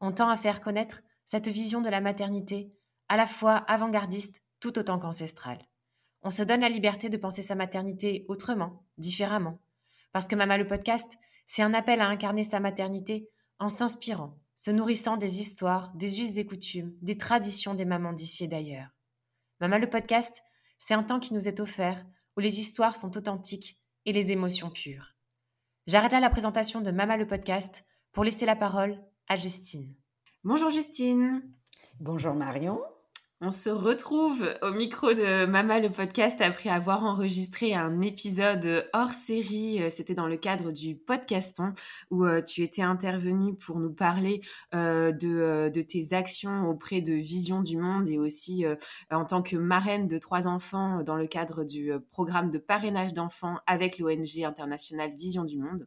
On tend à faire connaître cette vision de la maternité, à la fois avant-gardiste tout autant qu'ancestrale. On se donne la liberté de penser sa maternité autrement, différemment. Parce que Mama le podcast, c'est un appel à incarner sa maternité en s'inspirant, se nourrissant des histoires, des us des coutumes, des traditions des mamans d'ici et d'ailleurs. Mama le podcast, c'est un temps qui nous est offert où les histoires sont authentiques et les émotions pures. J'arrête là la présentation de Mama le podcast pour laisser la parole à Justine. Bonjour Justine. Bonjour Marion. On se retrouve au micro de Mama le podcast après avoir enregistré un épisode hors série. C'était dans le cadre du podcaston où euh, tu étais intervenue pour nous parler euh, euh, de, tes actions auprès de Vision du Monde et aussi en tant que marraine de trois enfants dans le cadre du programme de parrainage d'enfants avec l'ONG internationale Vision du Monde.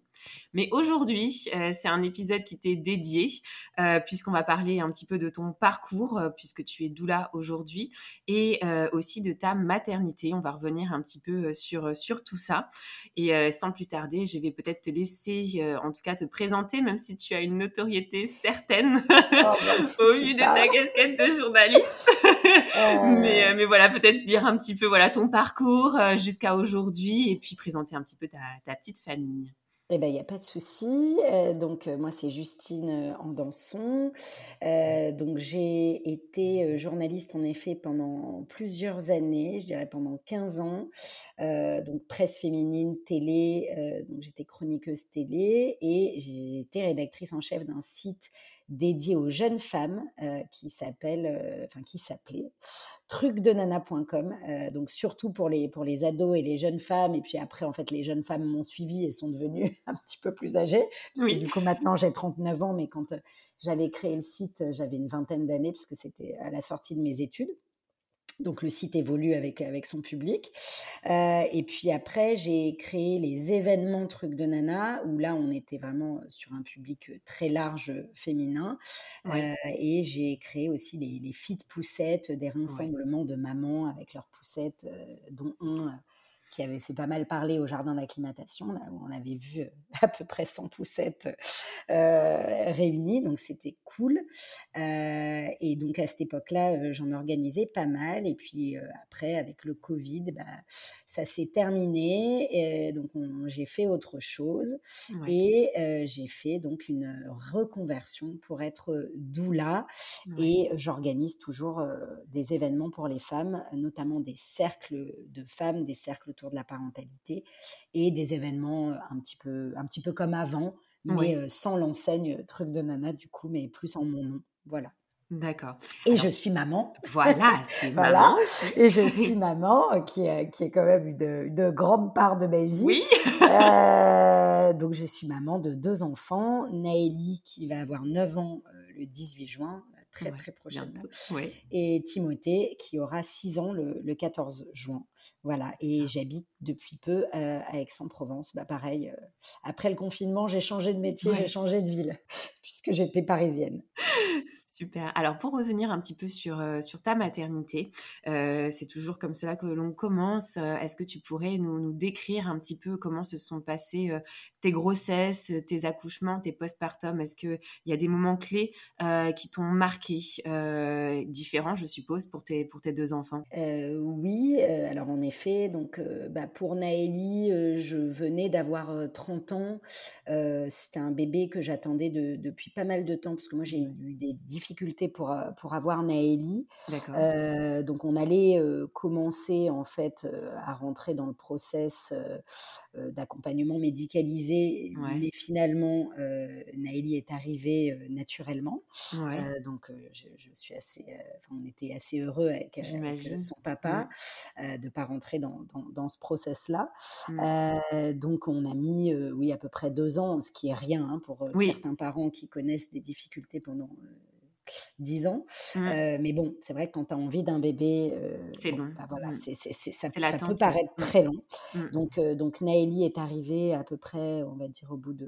Mais aujourd'hui, euh, c'est un épisode qui t'est dédié, euh, puisqu'on va parler un petit peu de ton parcours, euh, puisque tu es doula aujourd'hui, et aussi de ta maternité. On va revenir un petit peu sur, sur tout ça. Et sans plus tarder, je vais peut-être te laisser, en tout cas, te présenter, même si tu as une notoriété certaine oh, bah, au vu de ta casquette de journaliste. mais, mais voilà, peut-être dire un petit peu voilà ton parcours jusqu'à aujourd'hui, et puis présenter un petit peu ta, ta petite famille. Eh ben, il n'y a pas de souci. Euh, donc, euh, moi, c'est Justine euh, Andanson. donc, j'ai été journaliste, en effet, pendant plusieurs années, je dirais pendant 15 ans. donc, presse féminine, télé. donc, j'étais chroniqueuse télé et j'ai été rédactrice en chef d'un site dédié aux jeunes femmes qui s'appelle, enfin qui s'appelait trucdenana.com. donc surtout pour les pour les ados et les jeunes femmes. Et puis après, en fait, les jeunes femmes m'ont suivi et sont devenues un petit peu plus âgées. Parce que du coup, maintenant, j'ai 39 ans, mais quand j'avais créé le site, j'avais une vingtaine d'années, parce que c'était à la sortie de mes études. Donc le site évolue avec, avec son public. Euh, et puis après, j'ai créé les événements Trucs de Nana, où là, on était vraiment sur un public très large féminin. Euh, et j'ai créé aussi les, les fit poussettes, des rassemblements de mamans avec leurs poussettes, euh, dont un qui avait fait pas mal parler au jardin d'acclimatation, où on avait vu euh, à peu près 100 poussettes euh, réunies, donc c'était cool. Euh, et donc à cette époque-là, j'en organisais pas mal. Et puis après, avec le Covid, bah, ça s'est terminé. Et donc j'ai fait autre chose. Et j'ai fait donc une reconversion pour être doula. Et j'organise toujours des événements pour les femmes, notamment des cercles de femmes, des cercles autour de la parentalité et des événements un petit peu, un petit peu comme avant, mais sans l'enseigne truc de nana du coup, mais plus en mon nom. Voilà. D'accord. Et je suis maman. Voilà, voilà. Et je suis maman, qui est, qui est quand même une, une grande part de ma vie. Oui. euh, donc, je suis maman de deux enfants. Naëlie, qui va avoir 9 ans le 18 juin, très, très prochainement. Et Timothée, qui aura 6 ans le, le 14 juin. Voilà, et ah. j'habite depuis peu euh, à Aix-en-Provence. Bah, pareil, euh, après le confinement, j'ai changé de métier, j'ai changé de ville, puisque j'étais parisienne. Super. Alors, pour revenir un petit peu sur, euh, sur ta maternité, c'est toujours comme cela que l'on commence. Est-ce que tu pourrais nous, nous, décrire un petit peu comment se sont passées tes grossesses, tes accouchements, tes postpartum Est-ce qu'il y a des moments clés qui t'ont marqué, différents, je suppose, pour tes, pour tes deux enfants? Oui, alors en effet, donc bah, pour Naëlie, je venais d'avoir 30 ans. C'était un bébé que j'attendais depuis pas mal de temps parce que moi j'ai eu des difficultés pour, pour avoir Naëlie. donc on allait commencer en fait à rentrer dans le process d'accompagnement médicalisé, mais finalement Naëlie est arrivée naturellement. donc je, suis assez, on était assez heureux avec, son papa de pas rentrer dans, dans, ce process-là. Mmh. Euh, donc, on a mis, euh, oui, à peu près deux ans, ce qui est rien hein, pour euh, certains parents qui connaissent des difficultés pendant 10 ans. Mmh. mais bon, c'est vrai que quand tu as envie d'un bébé, c'est long. Bah voilà, Mmh. c'est, c'est- c'est- ça, ça peut paraître Mmh. très long. Mmh. Donc, euh, donc Naëlie est arrivée à peu près, on va dire, au bout de,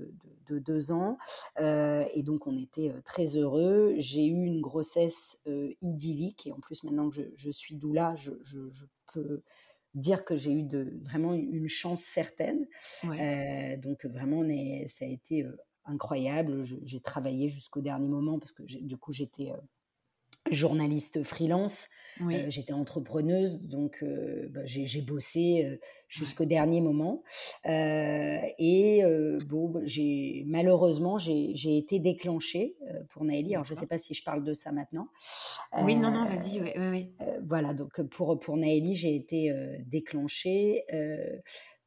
de- de deux ans. Et donc, on était très heureux. J'ai eu une grossesse idyllique. Et en plus, maintenant que je, je suis doula, je, je- je peux dire que j'ai eu de, vraiment une chance certaine. Ouais. Euh, donc, vraiment, on est- ça a été incroyable. J'ai travaillé jusqu'au dernier moment parce que du coup, j'étais euh, journaliste freelance. Oui. Euh, j'étais entrepreneuse, donc euh, bah, j'ai bossé euh, jusqu'au dernier moment. Et bon, bah, j'ai malheureusement j'ai été déclenchée pour Naëlie. Alors je ne sais pas si je parle de ça maintenant. Oui, non, non, vas-y. Ouais. euh, voilà, donc pour, pour Naëlie, j'ai été déclenchée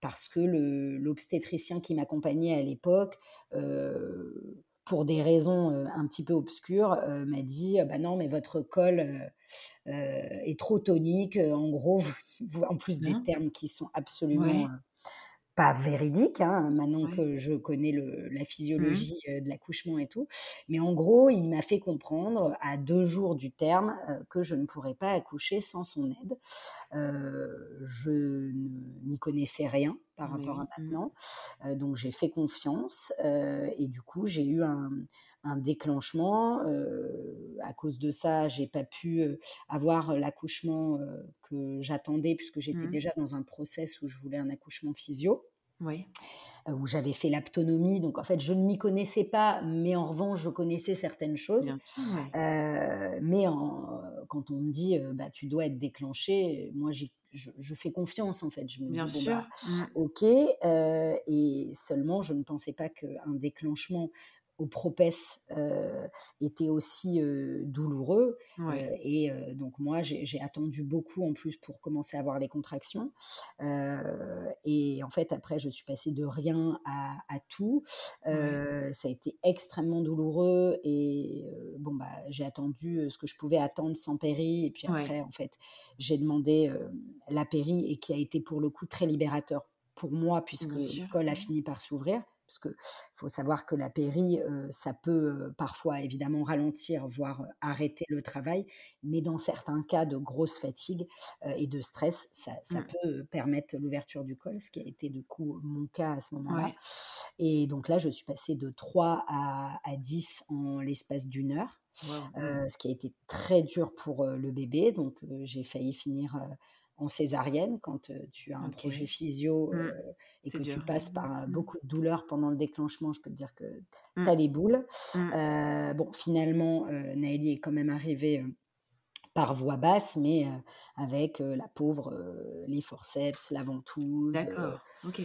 parce que l'obstétricien qui m'accompagnait à l'époque, euh, pour des raisons un petit peu obscures, euh, m'a dit bah non, mais votre col euh, est trop tonique. En gros, vous- en plus des Hein? termes qui sont absolument Ouais. Pas véridiques, hein, maintenant que je connais le- la Mmh. physiologie de l'accouchement et tout. Mais en gros, il m'a fait comprendre à deux jours du terme euh, que je ne pourrais pas accoucher sans son aide. Euh, je n'y connaissais rien par rapport à. Mmh. maintenant. Euh, donc j'ai fait confiance et du coup j'ai eu un, un déclenchement. à cause de ça, j'ai pas pu avoir l'accouchement que j'attendais puisque j'étais Mmh. déjà dans un process où je voulais un accouchement physio Oui. où j'avais fait l'aptonomie. Donc en fait, je ne m'y connaissais pas, mais en revanche, je connaissais certaines choses. Bien sûr. Ouais. Euh, mais en- quand on me dit, euh, bah, tu dois être déclenché, moi, je, je fais confiance en fait. Je me Bien dis, bon, sûr. bah, Mmh. ok. euh, et seulement, je ne pensais pas qu'un déclenchement au propès euh, était aussi euh, douloureux. Ouais. Euh, et donc moi, j'ai attendu beaucoup en plus pour commencer à avoir les contractions. Et en fait, après, je suis passée de rien à, à tout. Ouais. Ça a été extrêmement douloureux. Et bon, bah, j'ai attendu ce que je pouvais attendre sans péri. Et puis Ouais. après, en fait, j'ai demandé la péri et qui a été pour le coup très libérateur pour moi puisque Bien le sûr. col a fini par s'ouvrir. Parce qu'il faut savoir que la péri, euh, ça peut euh, parfois évidemment ralentir, voire euh, arrêter le travail, mais dans certains cas de grosse fatigue et de stress, ça, ça Mmh. peut permettre l'ouverture du col, ce qui a été du coup mon cas à ce moment-là. Ouais. Et donc là, je suis passée de 3 à, à 10 en l'espace d'une heure, euh, ce qui a été très dur pour euh, le bébé. Donc euh, j'ai failli finir en césarienne quand tu as un projet physio Mmh. et que tu passes par Mmh. beaucoup de douleurs pendant le déclenchement. Je peux te dire que Mmh. tu as les boules. Mmh. Bon, finalement, Naëlie est quand même arrivée par voie basse, mais euh, avec euh, la pauvre, euh, les forceps, la ventouse. D'accord. Ok.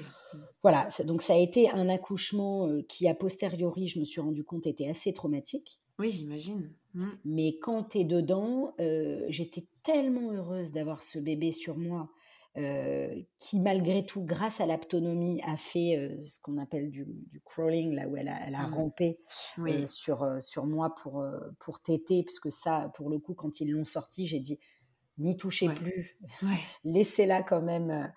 Voilà, donc ça a été un accouchement qui, a posteriori, je me suis rendu compte, était assez traumatique. Oui, j'imagine. Mmh. Mais quand tu es dedans, euh, j'étais tellement heureuse d'avoir ce bébé sur moi, euh, qui malgré tout, grâce à l'aptonomie, a fait euh, ce qu'on appelle du, du crawling, là où elle a, elle a Mmh. rampé Oui. euh, sur, sur moi pour, pour téter, puisque ça, pour le coup, quand ils l'ont sorti, j'ai dit, n'y touchez Ouais. plus, Ouais. laissez-la quand même euh,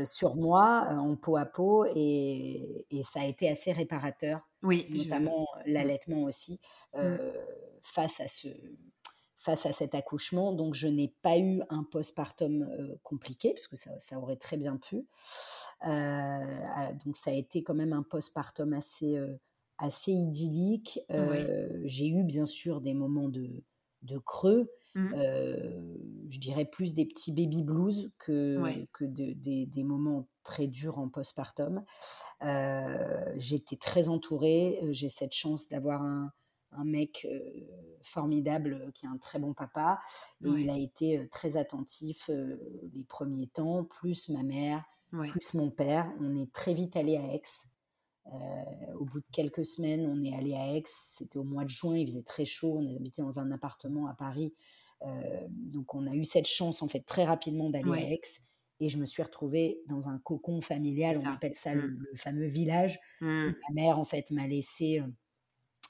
euh, sur moi, euh, en peau à peau, et, et ça a été assez réparateur, Oui. Notamment Mmh. l'allaitement aussi, Mmh. face, à ce, face à cet accouchement. Donc, je n'ai pas eu un postpartum compliqué, parce que ça, ça aurait très bien pu. Ah, donc, ça a été quand même un postpartum assez, assez idyllique. Oui. J'ai eu bien sûr des moments de, de creux, Mmh. euh, je dirais plus des petits baby blues que, Ouais. que de- des, des moments très durs en postpartum. Euh, J'ai été très entourée. J'ai cette chance d'avoir un, un mec formidable qui est un très bon papa. Et Ouais. il a été très attentif les premiers temps, plus ma mère, Ouais. plus mon père. On est très vite allé à Aix. Euh, au bout de quelques semaines, on est allé à Aix. C'était au mois de juin, il faisait très chaud. On habitait dans un appartement à Paris. Euh, donc, on a eu cette chance, en fait, très rapidement d'aller Ouais. à Aix. Et je me suis retrouvée dans un cocon familial. On appelle ça le, Mmh. le fameux village. Mmh. Ma mère, en fait, m'a laissé euh,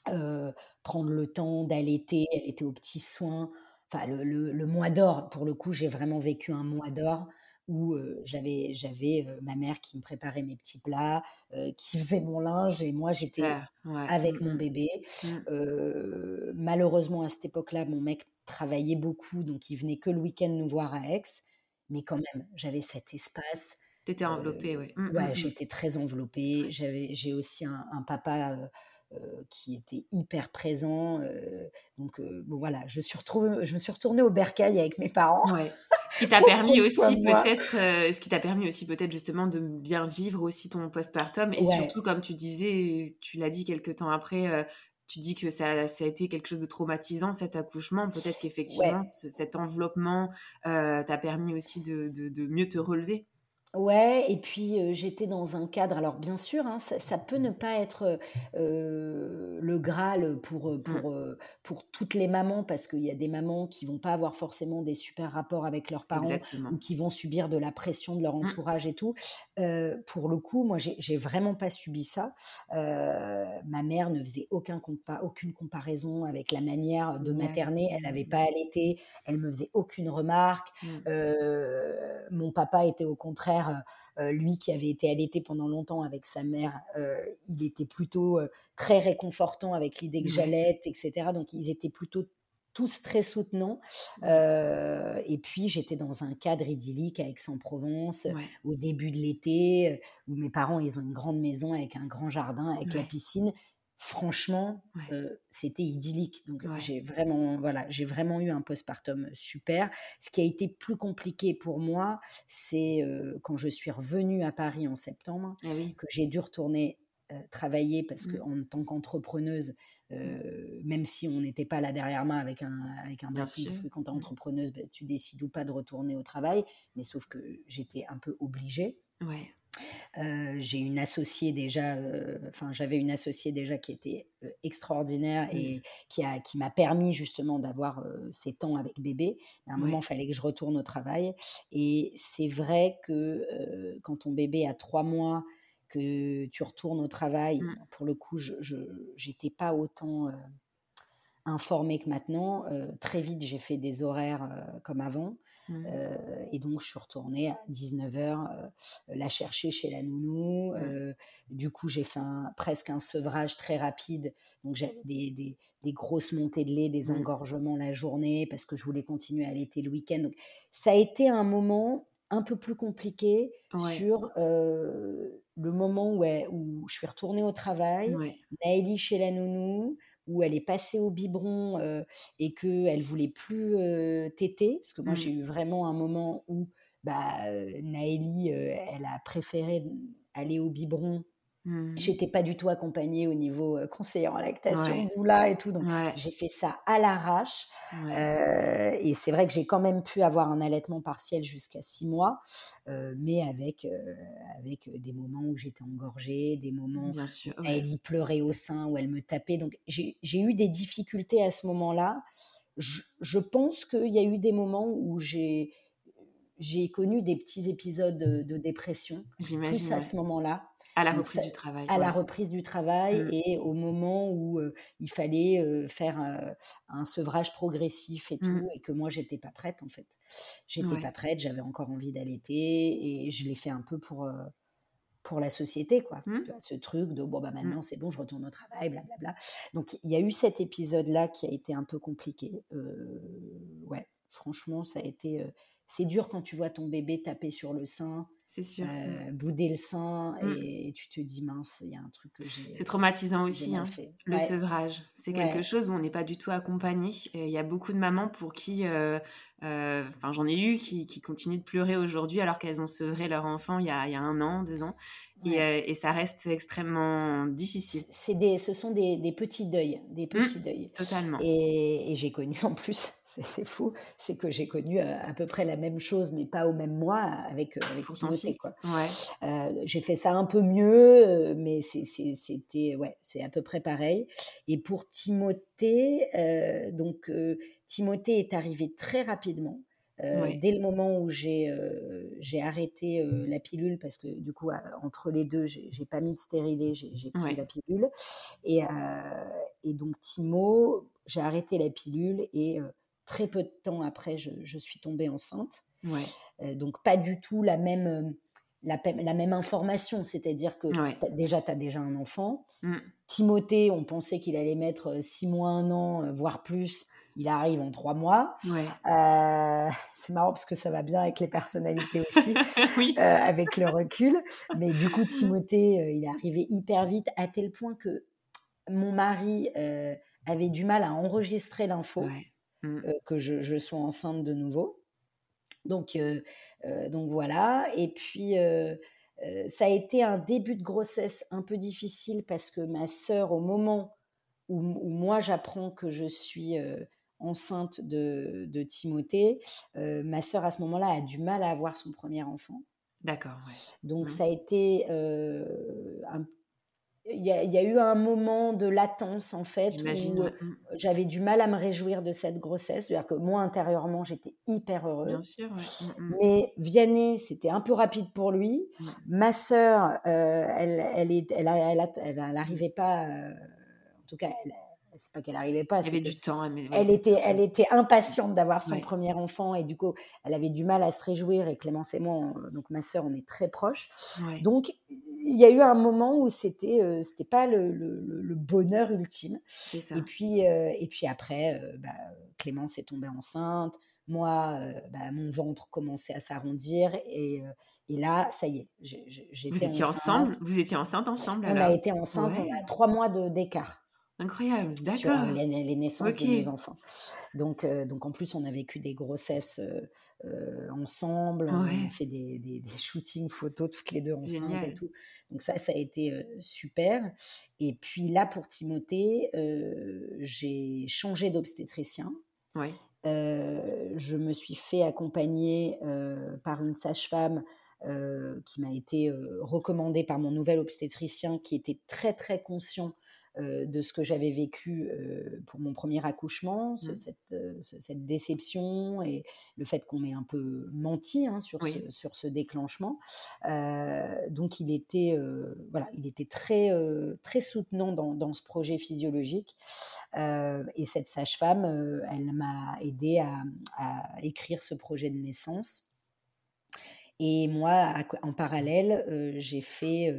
euh, prendre le temps d'allaiter. Elle était aux petits soins. Enfin, le, le- le mois d'or, pour le coup, j'ai vraiment vécu un mois d'or où j'avais j'avais ma mère qui me préparait mes petits plats, qui faisait mon linge et moi j'étais avec mmh, mon bébé. Mmh. malheureusement à cette époque-là, mon mec travaillait beaucoup, donc il venait que le week-end nous voir à Aix. Mais quand même, j'avais cet espace. T'étais enveloppée, oui. ouais, j'étais très enveloppée. J'avais, j'ai aussi un, un papa euh, qui était hyper présent. Euh, donc euh, bon voilà, je, suis retrouvée, je me suis retournée au bercail avec mes parents. Ouais. Ce qui t'a permis aussi peut-être, ce qui t'a permis aussi peut-être justement de bien vivre aussi ton postpartum et surtout comme tu disais, tu l'as dit quelques temps après, tu dis que ça, ça, a été quelque chose de traumatisant cet accouchement. Peut-être qu'effectivement cet enveloppement t'a permis aussi de, de, de, mieux te relever? Ouais, et puis j'étais dans un cadre. Alors bien sûr, hein, ça, peut ne pas être le Graal pour, mmh. pour, pour toutes les mamans, parce qu'il y a des mamans qui vont pas avoir forcément des super rapports avec leurs parents ou qui vont subir de la pression de leur mmh. entourage et tout. pour le coup, moi, j'ai vraiment pas subi ça. ma mère ne faisait aucun compa aucune comparaison avec la manière de materner. Elle n'avait pas allaité, elle me faisait aucune remarque. Mmh. mon papa était au contraire lui qui avait été allaité pendant longtemps avec sa mère, il était plutôt très réconfortant avec l'idée que j'allais, etc. Donc ils étaient plutôt tous très soutenants. et puis j'étais dans un cadre idyllique à Aix-en-Provence au début de l'été, où mes parents ils ont une grande maison avec un grand jardin, avec la piscine franchement, c'était idyllique. Donc j'ai vraiment, voilà, j'ai vraiment eu un postpartum super. Ce qui a été plus compliqué pour moi, c'est quand je suis revenue à Paris en septembre, ah que j'ai dû retourner travailler parce que mmh. en tant qu'entrepreneuse, mmh. même si on n'était pas là derrière moi avec un avec un parce que quand tu es mmh. entrepreneuse, bah, tu décides ou pas de retourner au travail, mais sauf que j'étais un peu obligée. Ouais j'ai une associée déjà, enfin j'avais une associée déjà qui était extraordinaire mmh. et qui a qui m'a permis justement d'avoir ces temps avec bébé. À un moment, il fallait que je retourne au travail et c'est vrai que quand ton bébé a trois mois, que tu retournes au travail, mmh. pour le coup, je n'étais pas autant informée que maintenant. très vite, j'ai fait des horaires comme avant. Mmh. Euh, et donc, je suis retournée à 19h euh, la chercher chez la nounou. Du coup, j'ai fait presque un sevrage très rapide. Donc, j'avais des, des, des, grosses montées de lait, des mmh. engorgements la journée parce que je voulais continuer à allaiter le week-end. Donc, ça a été un moment un peu plus compliqué sur le moment où, où, je suis retournée au travail, ouais. chez la nounou, où elle est passée au biberon et qu'elle voulait plus téter, parce que moi j'ai mmh. eu vraiment un moment où bah, Naëlie, elle a préféré aller au biberon Mmh. J'étais pas du tout accompagnée au niveau conseiller en lactation, ouais. doula et tout. Donc j'ai fait ça à l'arrache. et c'est vrai que j'ai quand même pu avoir un allaitement partiel jusqu'à six mois, mais avec, avec des moments où j'étais engorgée, des moments où elle y pleurait au sein, où elle me tapait. Donc j'ai eu des difficultés à ce moment-là. Je, je, pense qu'il y a eu des moments où j'ai j'ai connu des petits épisodes de, de dépression, plus à ce moment-là. À la reprise du travail. À la reprise du travail mmh. et au moment où il fallait faire un sevrage progressif et tout, mmh. et que moi, j'étais pas prête en fait. J'étais pas prête, j'avais encore envie d'allaiter et je l'ai fait un peu pour, pour la société, quoi. Mmh. Ce truc de bon, bah maintenant c'est bon, je retourne au travail, blablabla. Donc il y a eu cet épisode-là qui a été un peu compliqué. ouais, franchement, ça a été. c'est dur quand tu vois ton bébé taper sur le sein c'est sûr. Euh, bouder le sein mmh. et, tu te dis mince, il y a un truc que j'ai. C'est traumatisant aussi, hein, le sevrage. C'est quelque chose où on n'est pas du tout accompagné. Il y a beaucoup de mamans pour qui, euh, enfin j'en ai eu qui, qui, continuent de pleurer aujourd'hui alors qu'elles ont sevré leur enfant il y, a, il y a un an, deux ans. Et, et, ça reste extrêmement difficile. C'est des, ce sont des, des petits deuils, des mmh, petits deuils. Totalement. Et, et j'ai connu en plus, c'est fou, c'est que j'ai connu à, peu près la même chose, mais pas au même mois avec, avec Timothée. Quoi. Ouais. Euh, j'ai fait ça un peu mieux, mais c'était ouais, c'est à peu près pareil. Et pour Timothée, euh, donc euh, Timothée est arrivé très rapidement. Dès le moment où j'ai j'ai arrêté la pilule, parce que du coup, entre les deux, j'ai pas mis de stérilet, j'ai pris la pilule. Et, et donc, Timo, j'ai arrêté la pilule et très peu de temps après, je, je suis tombée enceinte. Ouais. donc pas du tout la même, la, la même information. C'est-à-dire que déjà, tu as déjà un enfant. Mmh. Timothée, on pensait qu'il allait mettre six mois, un an, voire plus. Il arrive en trois mois. c'est marrant parce que ça va bien avec les personnalités aussi, avec le recul. Mais du coup, Timothée, il est arrivé hyper vite, à tel point que mon mari avait du mal à enregistrer l'info mmh. que je, je, sois enceinte de nouveau. Donc, donc voilà. Et puis, ça a été un début de grossesse un peu difficile parce que ma sœur, au moment où, moi j'apprends que je suis enceinte de, de Timothée, ma sœur à ce moment-là a du mal à avoir son premier enfant. D'accord. Donc mmh. ça a été un il y, a, eu un moment de latence en fait où mmh. j'avais du mal à me réjouir de cette grossesse. C'est-à-dire que moi intérieurement j'étais hyper heureuse. Bien sûr, mmh, mmh. Mais Vianney c'était un peu rapide pour lui. Ma sœur, euh, elle, elle, est, elle, elle, elle, pas. Euh, en tout cas, elle, c'est pas qu'elle n'arrivait pas. Elle avait du temps. elle, était, elle était impatiente d'avoir son premier enfant et du coup, elle avait du mal à se réjouir. Et Clémence et moi, donc ma sœur, on est très proches. Donc, il y a eu un moment où c'était euh, c'était pas le, le, bonheur ultime. Et puis, euh, et puis après, euh, bah, Clémence est tombée enceinte. Moi, bah, mon ventre commençait à s'arrondir et et là, ça y est, j'étais Vous étiez ensemble? Vous étiez enceinte ensemble On a été enceinte, on a trois mois d'écart. Incroyable, d'accord. Les, les, naissances de nos enfants. Donc, euh, donc en plus, on a vécu des grossesses euh, euh, ensemble, on a fait des, des, shootings photos toutes les deux enceintes et tout. Donc ça, ça a été super. Et puis là, pour Timothée, j'ai changé d'obstétricien. Oui. je me suis fait accompagner par une sage-femme qui m'a été recommandée par mon nouvel obstétricien qui était très très conscient euh, de ce que j'avais vécu euh, pour mon premier accouchement, mmh. euh, cette, déception et le fait qu'on m'ait un peu menti hein, sur, ce, sur ce déclenchement. donc il était, voilà, il était très, très soutenant dans, ce projet physiologique. et cette sage-femme, elle m'a aidé à, à, écrire ce projet de naissance. Et moi, en parallèle, j'ai fait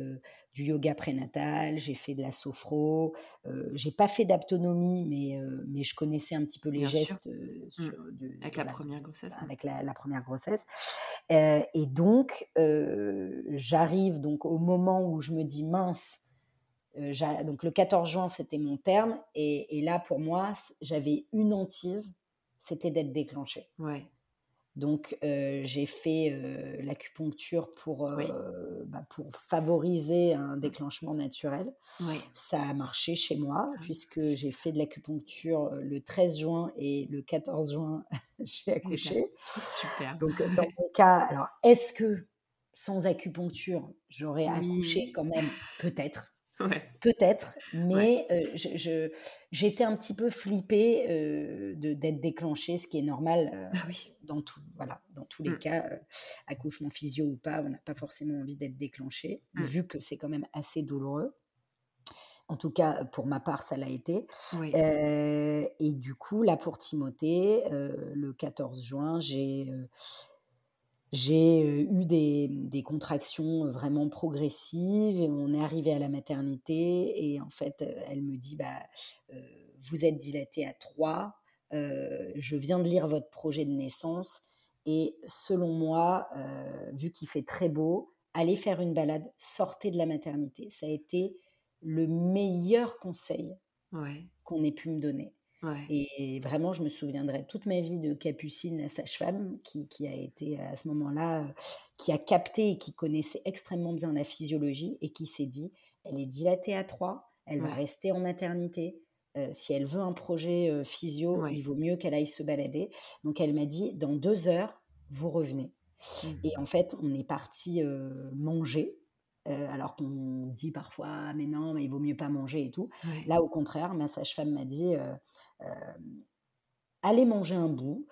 du yoga prénatal, j'ai fait de la sophro, j'ai pas fait d'aptonomie, mais, mais je connaissais un petit peu les gestes mmh. avec la, première grossesse. Avec la, première grossesse. et donc, j'arrive donc au moment où je me dis mince. donc le 14 juin, c'était mon terme, et, et là pour moi, j'avais une hantise, c'était d'être déclenchée. Ouais. Donc, j'ai fait l'acupuncture pour, bah, pour favoriser un déclenchement naturel. Ça a marché chez moi, ah puisque j'ai fait de l'acupuncture le 13 juin et le 14 juin, j'ai accouché. Super. Donc, dans mon cas, alors, est-ce que sans acupuncture, j'aurais accouché quand même? Peut-être. Peut-être, mais je, j'étais un petit peu flippée de, d'être déclenchée, ce qui est normal ah dans, tout, voilà, dans tous les mmh. cas, accouchement physio ou pas, on n'a pas forcément envie d'être déclenché, mmh. vu que c'est quand même assez douloureux. En tout cas, pour ma part, ça l'a été. et du coup, là, pour Timothée, le 14 juin, j'ai j'ai eu des, contractions vraiment progressives. Et on est arrivé à la maternité et en fait, elle me dit bah, Vous êtes dilatée à 3. je viens de lire votre projet de naissance. Et selon moi, vu qu'il fait très beau, allez faire une balade, sortez de la maternité. Ça a été le meilleur conseil qu'on ait pu me donner. Et vraiment, je me souviendrai toute ma vie de Capucine, la sage-femme, qui, qui, a été à ce moment-là, euh, qui a capté et qui connaissait extrêmement bien la physiologie et qui s'est dit, elle est dilatée à 3, elle va rester en maternité. Euh, si elle veut un projet euh, physio, il vaut mieux qu'elle aille se balader. Donc elle m'a dit, dans deux heures, vous revenez. Mmh. Et en fait, on est parti manger euh, alors qu'on dit parfois «Ah, mais non mais il vaut mieux pas manger et tout. Là au contraire, ma sage-femme m'a dit euh, euh, allez manger un bout.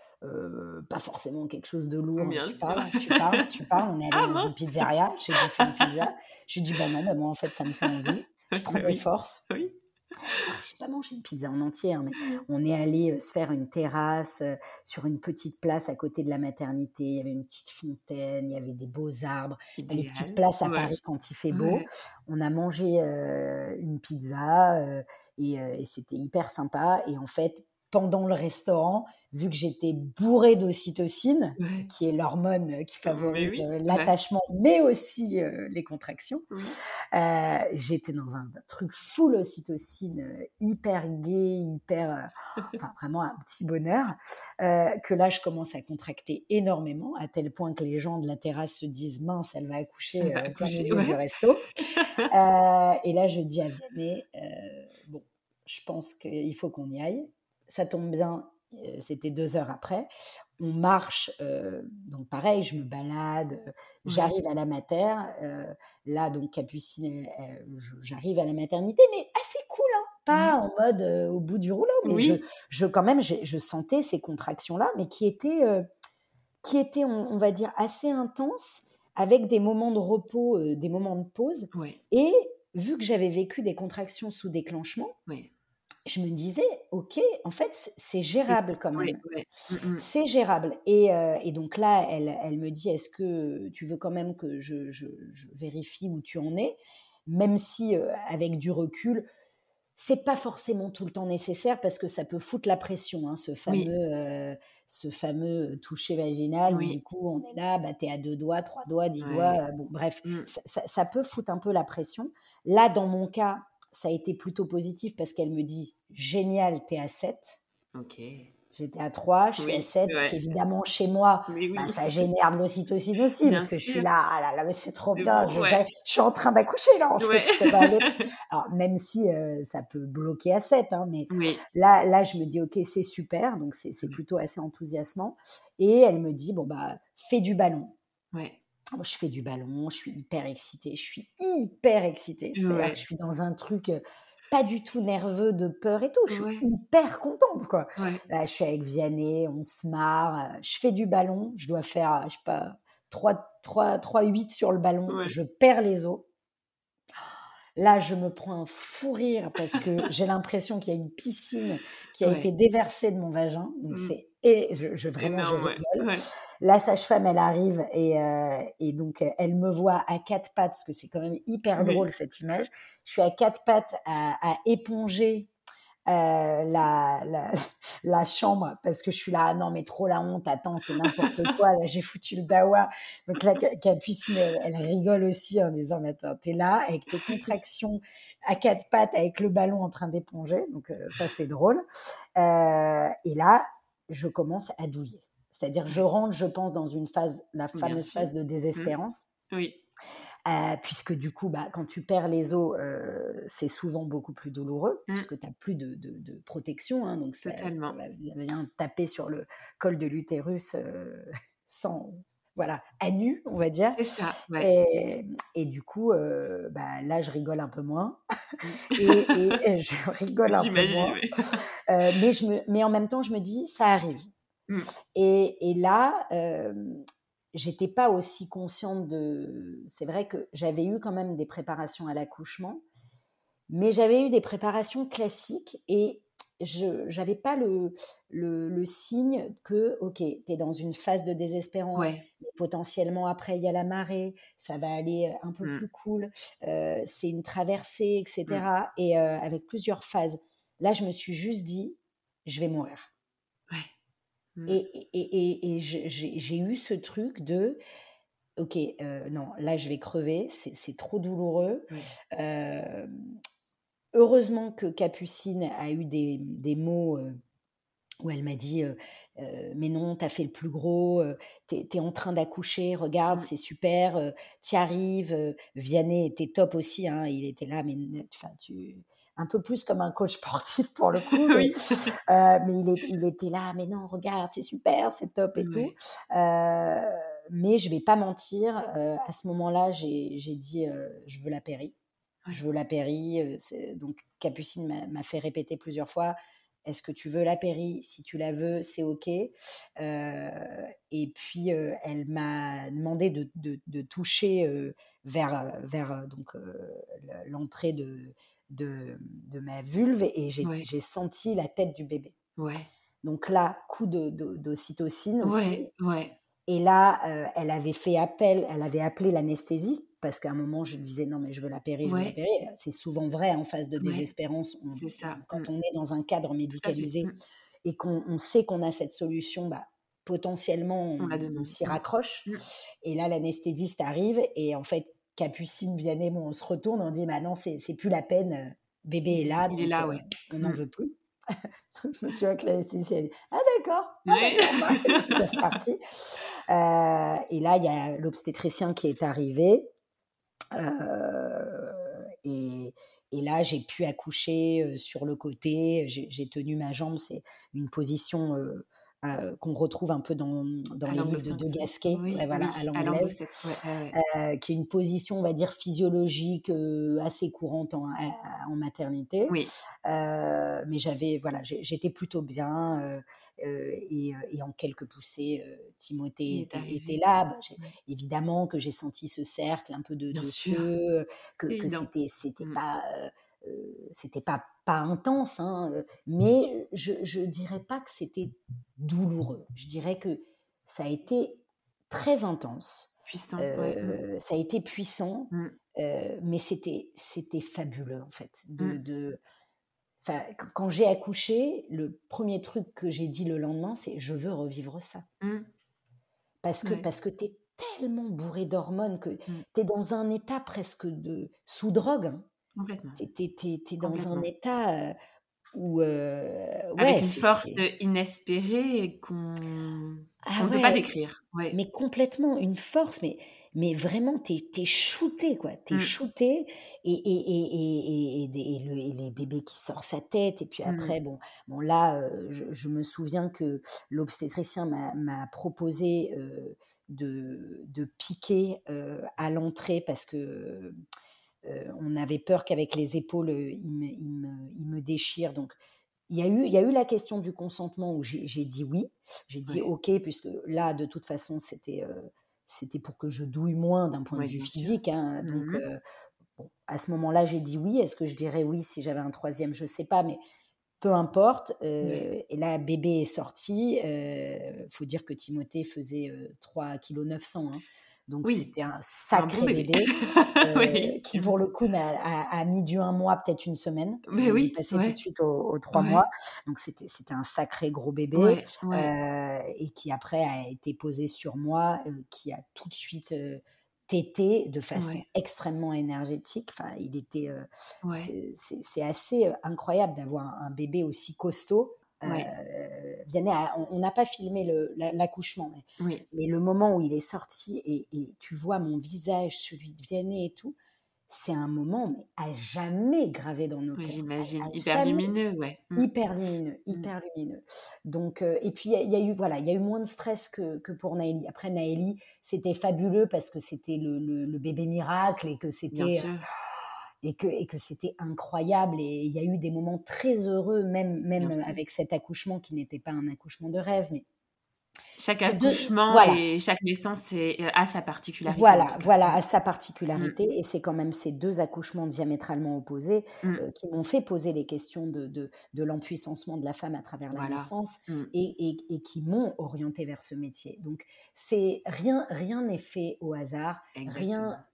pas forcément quelque chose de lourd. tu, parles, tu parles, tu parles, On est allé ah, dans une pizzeria, j'ai fait une pizza. J'ai dit bah non, bah moi en fait ça me fait envie. Je prends des forces. Ah, j'ai pas mangé une pizza en entier, hein, mais on est allé se faire une terrasse sur une petite place à côté de la maternité. Il y avait une petite fontaine, il y avait des beaux arbres, les petites places à Paris quand il fait beau. On a mangé une pizza et, et c'était hyper sympa. Et en fait, pendant le restaurant, vu que j'étais bourrée d'ocytocine, qui est l'hormone qui favorise euh, l'attachement, mais aussi euh, les contractions, euh, j'étais dans un truc full ocytocine, hyper gay, hyper, enfin vraiment un petit bonheur, que là je commence à contracter énormément, à tel point que les gens de la terrasse se disent mince, elle va accoucher au milieu du resto. et là je dis à Vianney, bon, je pense qu'il faut qu'on y aille ça tombe bien, c'était deux heures après. On marche, donc pareil, je me balade, j'arrive à la mater. là, donc Capucine, j'arrive à la maternité, mais assez cool, hein pas en mode au bout du rouleau, mais je, je, quand même, je, sentais ces contractions-là, mais qui étaient, qui étaient on, va dire, assez intenses, avec des moments de repos, des moments de pause. Et vu que j'avais vécu des contractions sous déclenchement, oui je me disais, ok, en fait, c'est gérable quand même. Mmh, mmh. C'est gérable. Et, euh, et, donc là, elle, elle me dit, est-ce que tu veux quand même que je, je, vérifie où tu en es? Même si, euh, avec du recul, c'est pas forcément tout le temps nécessaire parce que ça peut foutre la pression, hein, ce fameux, euh, ce fameux toucher vaginal. Où, du coup, on est là, bah, tu es à deux doigts, trois doigts, dix doigts. bon, bref, mmh. ça, ça peut foutre un peu la pression. Là, dans mon cas, ça a été plutôt positif parce qu'elle me dit génial, t'es à 7. Ok. J'étais à 3, je suis à 7. Donc évidemment, chez moi, bah, ça génère de l'ocytocine aussi parce que je suis là, ah là là, mais c'est trop bien. Je, suis en train d'accoucher là, en fait. Alors, même si euh, ça peut bloquer à 7, hein, mais là, là, je me dis, ok, c'est super. Donc, c'est mmh. plutôt assez enthousiasmant. Et elle me dit, bon, bah, fais du ballon. Ouais je fais du ballon, je suis hyper excitée, je suis hyper excitée. je suis dans un truc pas du tout nerveux de peur et tout. Je suis hyper contente, quoi. Là, je suis avec Vianney, on se marre, je fais du ballon, je dois faire, je sais pas, 3, 3, 3 8 sur le ballon, je perds les os. Là, je me prends un fou rire parce que j'ai l'impression qu'il y a une piscine qui a été déversée de mon vagin. Donc, mmh. c'est et je, je vraiment je rigole. La sage-femme, elle arrive et, euh, et, donc elle me voit à quatre pattes parce que c'est quand même hyper drôle cette image. Je suis à quatre pattes à, à éponger euh, la, la, la, chambre parce que je suis là, ah non mais trop la honte, attends, c'est n'importe quoi, là j'ai foutu le dawa. Donc là, Capucine, elle, elle, rigole aussi en disant, mais attends, t'es là avec tes contractions à quatre pattes avec le ballon en train d'éponger, donc euh, ça c'est drôle. Euh, et là, je commence à douiller. C'est-à-dire, je rentre, je pense, dans une phase, la fameuse phase de mmh. désespérance. Oui. Euh, puisque du coup, bah, quand tu perds les os, euh, c'est souvent beaucoup plus douloureux, mmh. puisque tu n'as plus de, de, protection. Hein, donc, ça, ça, vient taper sur le col de l'utérus euh, sans, voilà, à nu, on va dire. C'est ça. Et, et, du coup, bah, là, je rigole un peu moins. Mmh. et, je rigole un peu moins. mais, je me, mais en même temps, je me dis, ça arrive. Mmh. Et, et, là, j'étais pas aussi consciente de. C'est vrai que j'avais eu quand même des préparations à l'accouchement, mais j'avais eu des préparations classiques et je n'avais pas le, le, signe que, ok, tu es dans une phase de désespérance, potentiellement après il y a la marée, ça va aller un peu mmh. plus cool, euh, c'est une traversée, etc. Et mmh. euh, avec plusieurs phases. Là, je me suis juste dit, je vais mourir. Mmh. Et, et, et, j'ai eu ce truc de, ok, euh, non, là je vais crever, c'est trop douloureux. Euh, heureusement que Capucine a eu des, des mots euh, où elle m'a dit, mais non, t'as fait le plus gros, t'es es en train d'accoucher, regarde, mmh. c'est super, t'y arrives. Vianney était top aussi, hein, il était là, mais tu un peu plus comme un coach sportif pour le coup. Mais, euh, mais il, était là, mais non, regarde, c'est super, c'est top et tout. Euh, mais je vais pas mentir, euh, à ce moment-là, j'ai dit, je veux la péri. Je veux la péri. donc Capucine m'a fait répéter plusieurs fois, est-ce que tu veux la péri Si tu la veux, c'est OK. et puis, elle m'a demandé de, toucher vers, vers donc l'entrée de, de, de ma vulve et j'ai Ouais. senti la tête du bébé. Ouais. Donc là, coup de- de- d'ocytocine aussi. Ouais. Et là, euh, elle avait fait appel, elle avait appelé l'anesthésiste parce qu'à un moment, je disais non, mais je veux la périr, je veux la. C'est souvent vrai en phase de désespérance. on- C'est ça. quand Mm. on est dans un cadre médicalisé Mm. et qu'on on sait qu'on a cette solution, bah, potentiellement, On s'y raccroche. Mm. Et là, l'anesthésiste arrive et en fait, Capucine, Vianney, bon, on se retourne, on dit bah non, c'est c'est plus la peine, euh, bébé est là, Il est là, euh, ouais. on n'en Mm. veut plus. je me a dit ah d'accord, ah, d'accord, j'étais repartie. Euh, et là, il y a l'obstétricien qui est arrivé. euh, et, et là, j'ai pu accoucher sur le côté. J'ai j'ai tenu ma jambe. C'est une position euh, euh, qu'on retrouve un peu dans, dans les livres de Gasquet, Oui, ouais, voilà, oui, à l'anglaise. Ouais, ouais, euh, qui est une position, on va dire, physiologique euh, assez courante en, à- en maternité. Oui. Euh, mais j'avais, voilà, j'étais plutôt bien. euh, euh, et, euh, et en quelques poussées, euh, Timothée était, là. Bah. Évidemment que j'ai senti ce cercle un peu de, de feu, que, que c'était, c'était Mm. pas, euh, euh, c'était pas pas intense, hein, euh, mais je, je dirais pas que c'était douloureux. Je dirais que ça a été très intense. Puissant. ouais. Euh, ça a été puissant, Mm. euh, mais c'était c'était fabuleux en fait. De, Mm. quand j'ai accouché, le premier truc que j'ai dit le lendemain, c'est je veux revivre ça. Mm. Parce que, Ouais. parce que tu es tellement bourré d'hormones que tu es dans un état presque de sous drogue. hein. Complètement. Tu es, dans un état où. euh, Avec ouais, une force inespérée qu'on Ah ne peut pas ouais, décrire. Ouais. mais complètement une force mais mais vraiment t'es es shooté quoi t'es Mm. shooté et et, et, et, le- et les bébés qui sortent sa tête et puis Mm. après bon bon là euh, je, je me souviens que l'obstétricien m'a proposé euh, de, de piquer euh, à l'entrée parce que on avait peur qu'avec les épaules euh, il me, il me, il me déchire donc il y, a eu, il y a eu la question du consentement où j'ai dit oui. J'ai dit. OK, puisque là, de toute façon, c'était euh, c'était pour que je douille moins d'un point de vue physique. hein. Donc, euh, bon, à ce moment-là, j'ai dit oui. Est-ce que je dirais oui si j'avais un troisième? Je ne sais pas, mais peu importe. Euh. Et là, bébé est sorti. Il faut dire que Timothée faisait euh, 3,9 kg. Hein. Donc, Oui. c'était un Un sacré bon bébé. bébé. euh, Oui. qui pour le coup n'a- a, a mis du un mois, peut-être une semaine. Mais Il est passé ouais. tout de suite aux, aux trois Ouais. mois. Donc c'était c'était un sacré gros bébé. Ouais, euh, et qui après a été posé sur moi, euh, qui a tout de suite tété de façon extrêmement énergétique. Enfin, il était, c'est- c'est c'est assez incroyable d'avoir un, un bébé aussi costaud. Ouais. Euh, Vianney a- on- n'a pas filmé l'accouchement, mais Oui. mais le moment où il est sorti et, et tu vois mon visage, celui de Vianney et tout, c'est un moment mais à jamais gravé dans nos à- J'imagine. à Hyper lumineux, ouais. Hyper lumineux, Mm. hyper lumineux. Donc, euh, et puis il y, a- il y a eu voilà, il y a eu moins de stress que, que pour Naëli. Après Naëli, c'était fabuleux parce que c'était le, le- le bébé miracle et que Bien c'était sûr. Et que, et que c'était incroyable. Et il y a eu des moments très heureux, même, même avec cet accouchement qui n'était pas un accouchement de rêve, mais Chaque accouchement voilà. et chaque naissance est- a sa particularité. Voilà, voilà, à sa particularité. Et c'est quand même ces deux accouchements diamétralement opposés Mm. euh, qui m'ont fait poser les questions de, de, de l'empuissancement de la femme à travers la Voilà. naissance Mm. et, et, et qui m'ont orienté vers ce métier. Donc, c'est rien rien n'est fait au hasard. Exactement. Rien,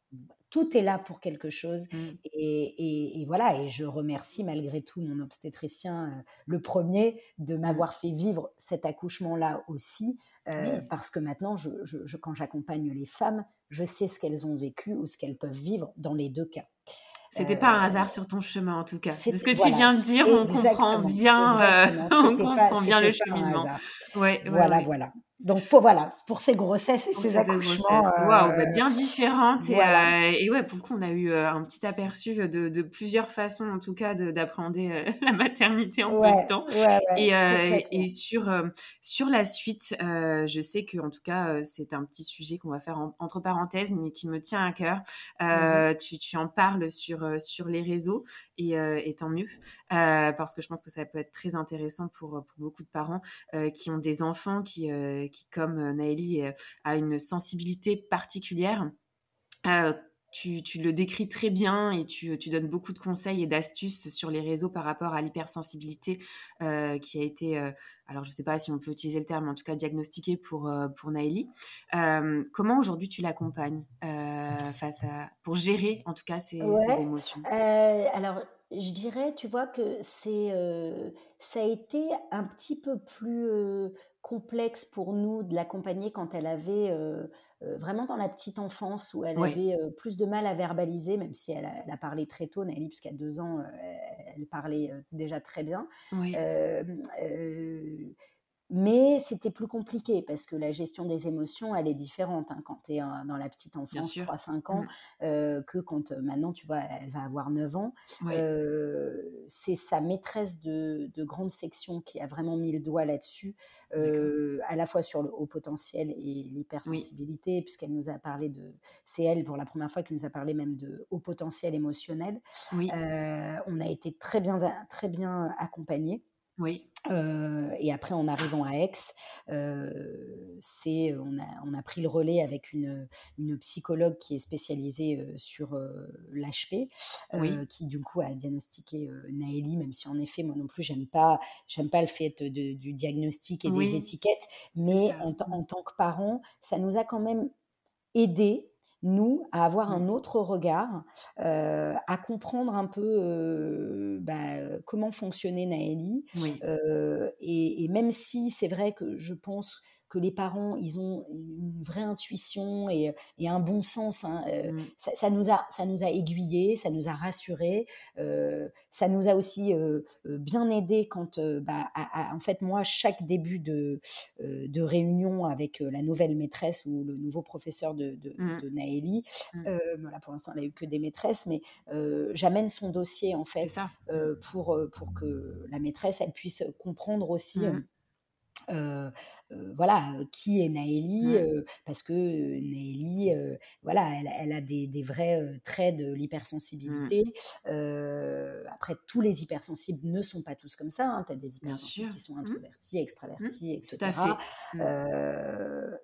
tout est là pour quelque chose. Mm. Et, et- et voilà, et je remercie malgré tout mon obstétricien, euh, le premier, de m'avoir fait vivre cet accouchement-là aussi, euh, Oui. parce que maintenant, je, je- je- quand j'accompagne les femmes, je sais ce qu'elles ont vécu ou ce qu'elles peuvent vivre dans les deux cas. C'était pas un hasard sur ton chemin en tout cas. De ce que tu voilà, viens de dire, on comprend bien, euh, on comprend pas- bien le cheminement. ouais, Voilà, ouais. voilà. Donc pour, voilà, pour ces grossesses et Pour ces accouchements. grossesses. Waouh, bah, euh, bien différentes. Et, euh, et ouais, pour le coup, on a eu euh, un petit aperçu de, de plusieurs façons, en tout cas, de- d'appréhender euh, la maternité en peu ouais, de temps. ouais, ouais, Et, euh, sur, sur la suite, je sais que en tout cas, c'est un petit sujet qu'on va faire en- entre parenthèses, mais qui me tient à cœur. Euh, tu, tu en parles sur, sur les réseaux et, et tant mieux, parce que je pense que ça peut être très intéressant pour, pour beaucoup de parents qui ont des enfants qui, qui comme euh, Naëli, euh, a une sensibilité particulière. Euh, tu, tu, le décris très bien et tu, tu donnes beaucoup de conseils et d'astuces sur les réseaux par rapport à l'hypersensibilité euh, qui a été, euh, alors je ne sais pas si on peut utiliser le terme, en tout cas diagnostiquée pour, euh, pour Naëli. comment aujourd'hui tu l'accompagnes face à, pour gérer en tout cas ces, ces émotions? Alors je dirais, tu vois, que c'est, ça a été un petit peu plus complexe pour nous de l'accompagner quand elle avait vraiment dans la petite enfance où elle avait plus de mal à verbaliser, même si elle a, parlé très tôt, Nelly, puisqu'à deux ans, elle parlait déjà très bien. Mais c'était plus compliqué parce que la gestion des émotions, elle est différente hein, quand tu es dans la petite enfance, 3-5 ans, mmh. que quand maintenant, tu vois, elle va avoir 9 ans. c'est sa maîtresse de, grande section qui a vraiment mis le doigt là-dessus, à la fois sur le haut potentiel et l'hypersensibilité, puisqu'elle nous a parlé de. C'est elle, pour la première fois, qui nous a parlé même de haut potentiel émotionnel. on a été très bien, très bien accompagnés. Oui. et après, en arrivant à Aix, c'est, on, a, on a pris le relais avec une, une psychologue qui est spécialisée sur l'HP, qui du coup a diagnostiqué Naëli, même si en effet, moi non plus, j'aime pas, j'aime pas le fait de, du diagnostic et des étiquettes, mais en, en, tant que parent, ça nous a quand même aidé nous, à avoir un mmh. autre regard, à comprendre un peu bah, comment fonctionnait Naëli. et, et, même si c'est vrai que je pense que les parents, ils ont une vraie intuition et, un bon sens. Hein, euh, mmh. ça, nous a, ça nous a aiguillés, ça nous a rassurés, euh, ça nous a aussi euh, bien aidés quand, bah, en fait, moi, chaque début de, de réunion avec la nouvelle maîtresse ou le nouveau professeur de, de, mmh. Naëli, mmh. voilà, pour l'instant, elle n'a eu que des maîtresses, mais j'amène son dossier, en fait, pour, pour que la maîtresse, elle puisse comprendre aussi voilà, qui est Naëli, mmh. parce que Naëli, voilà, elle, a des, vrais traits de mmh. l'hypersensibilité. après, tous les hypersensibles ne sont pas tous comme ça. Hein. Tu as des hypersensibles qui sont mmh. introvertis, extravertis, etc. Tout à fait.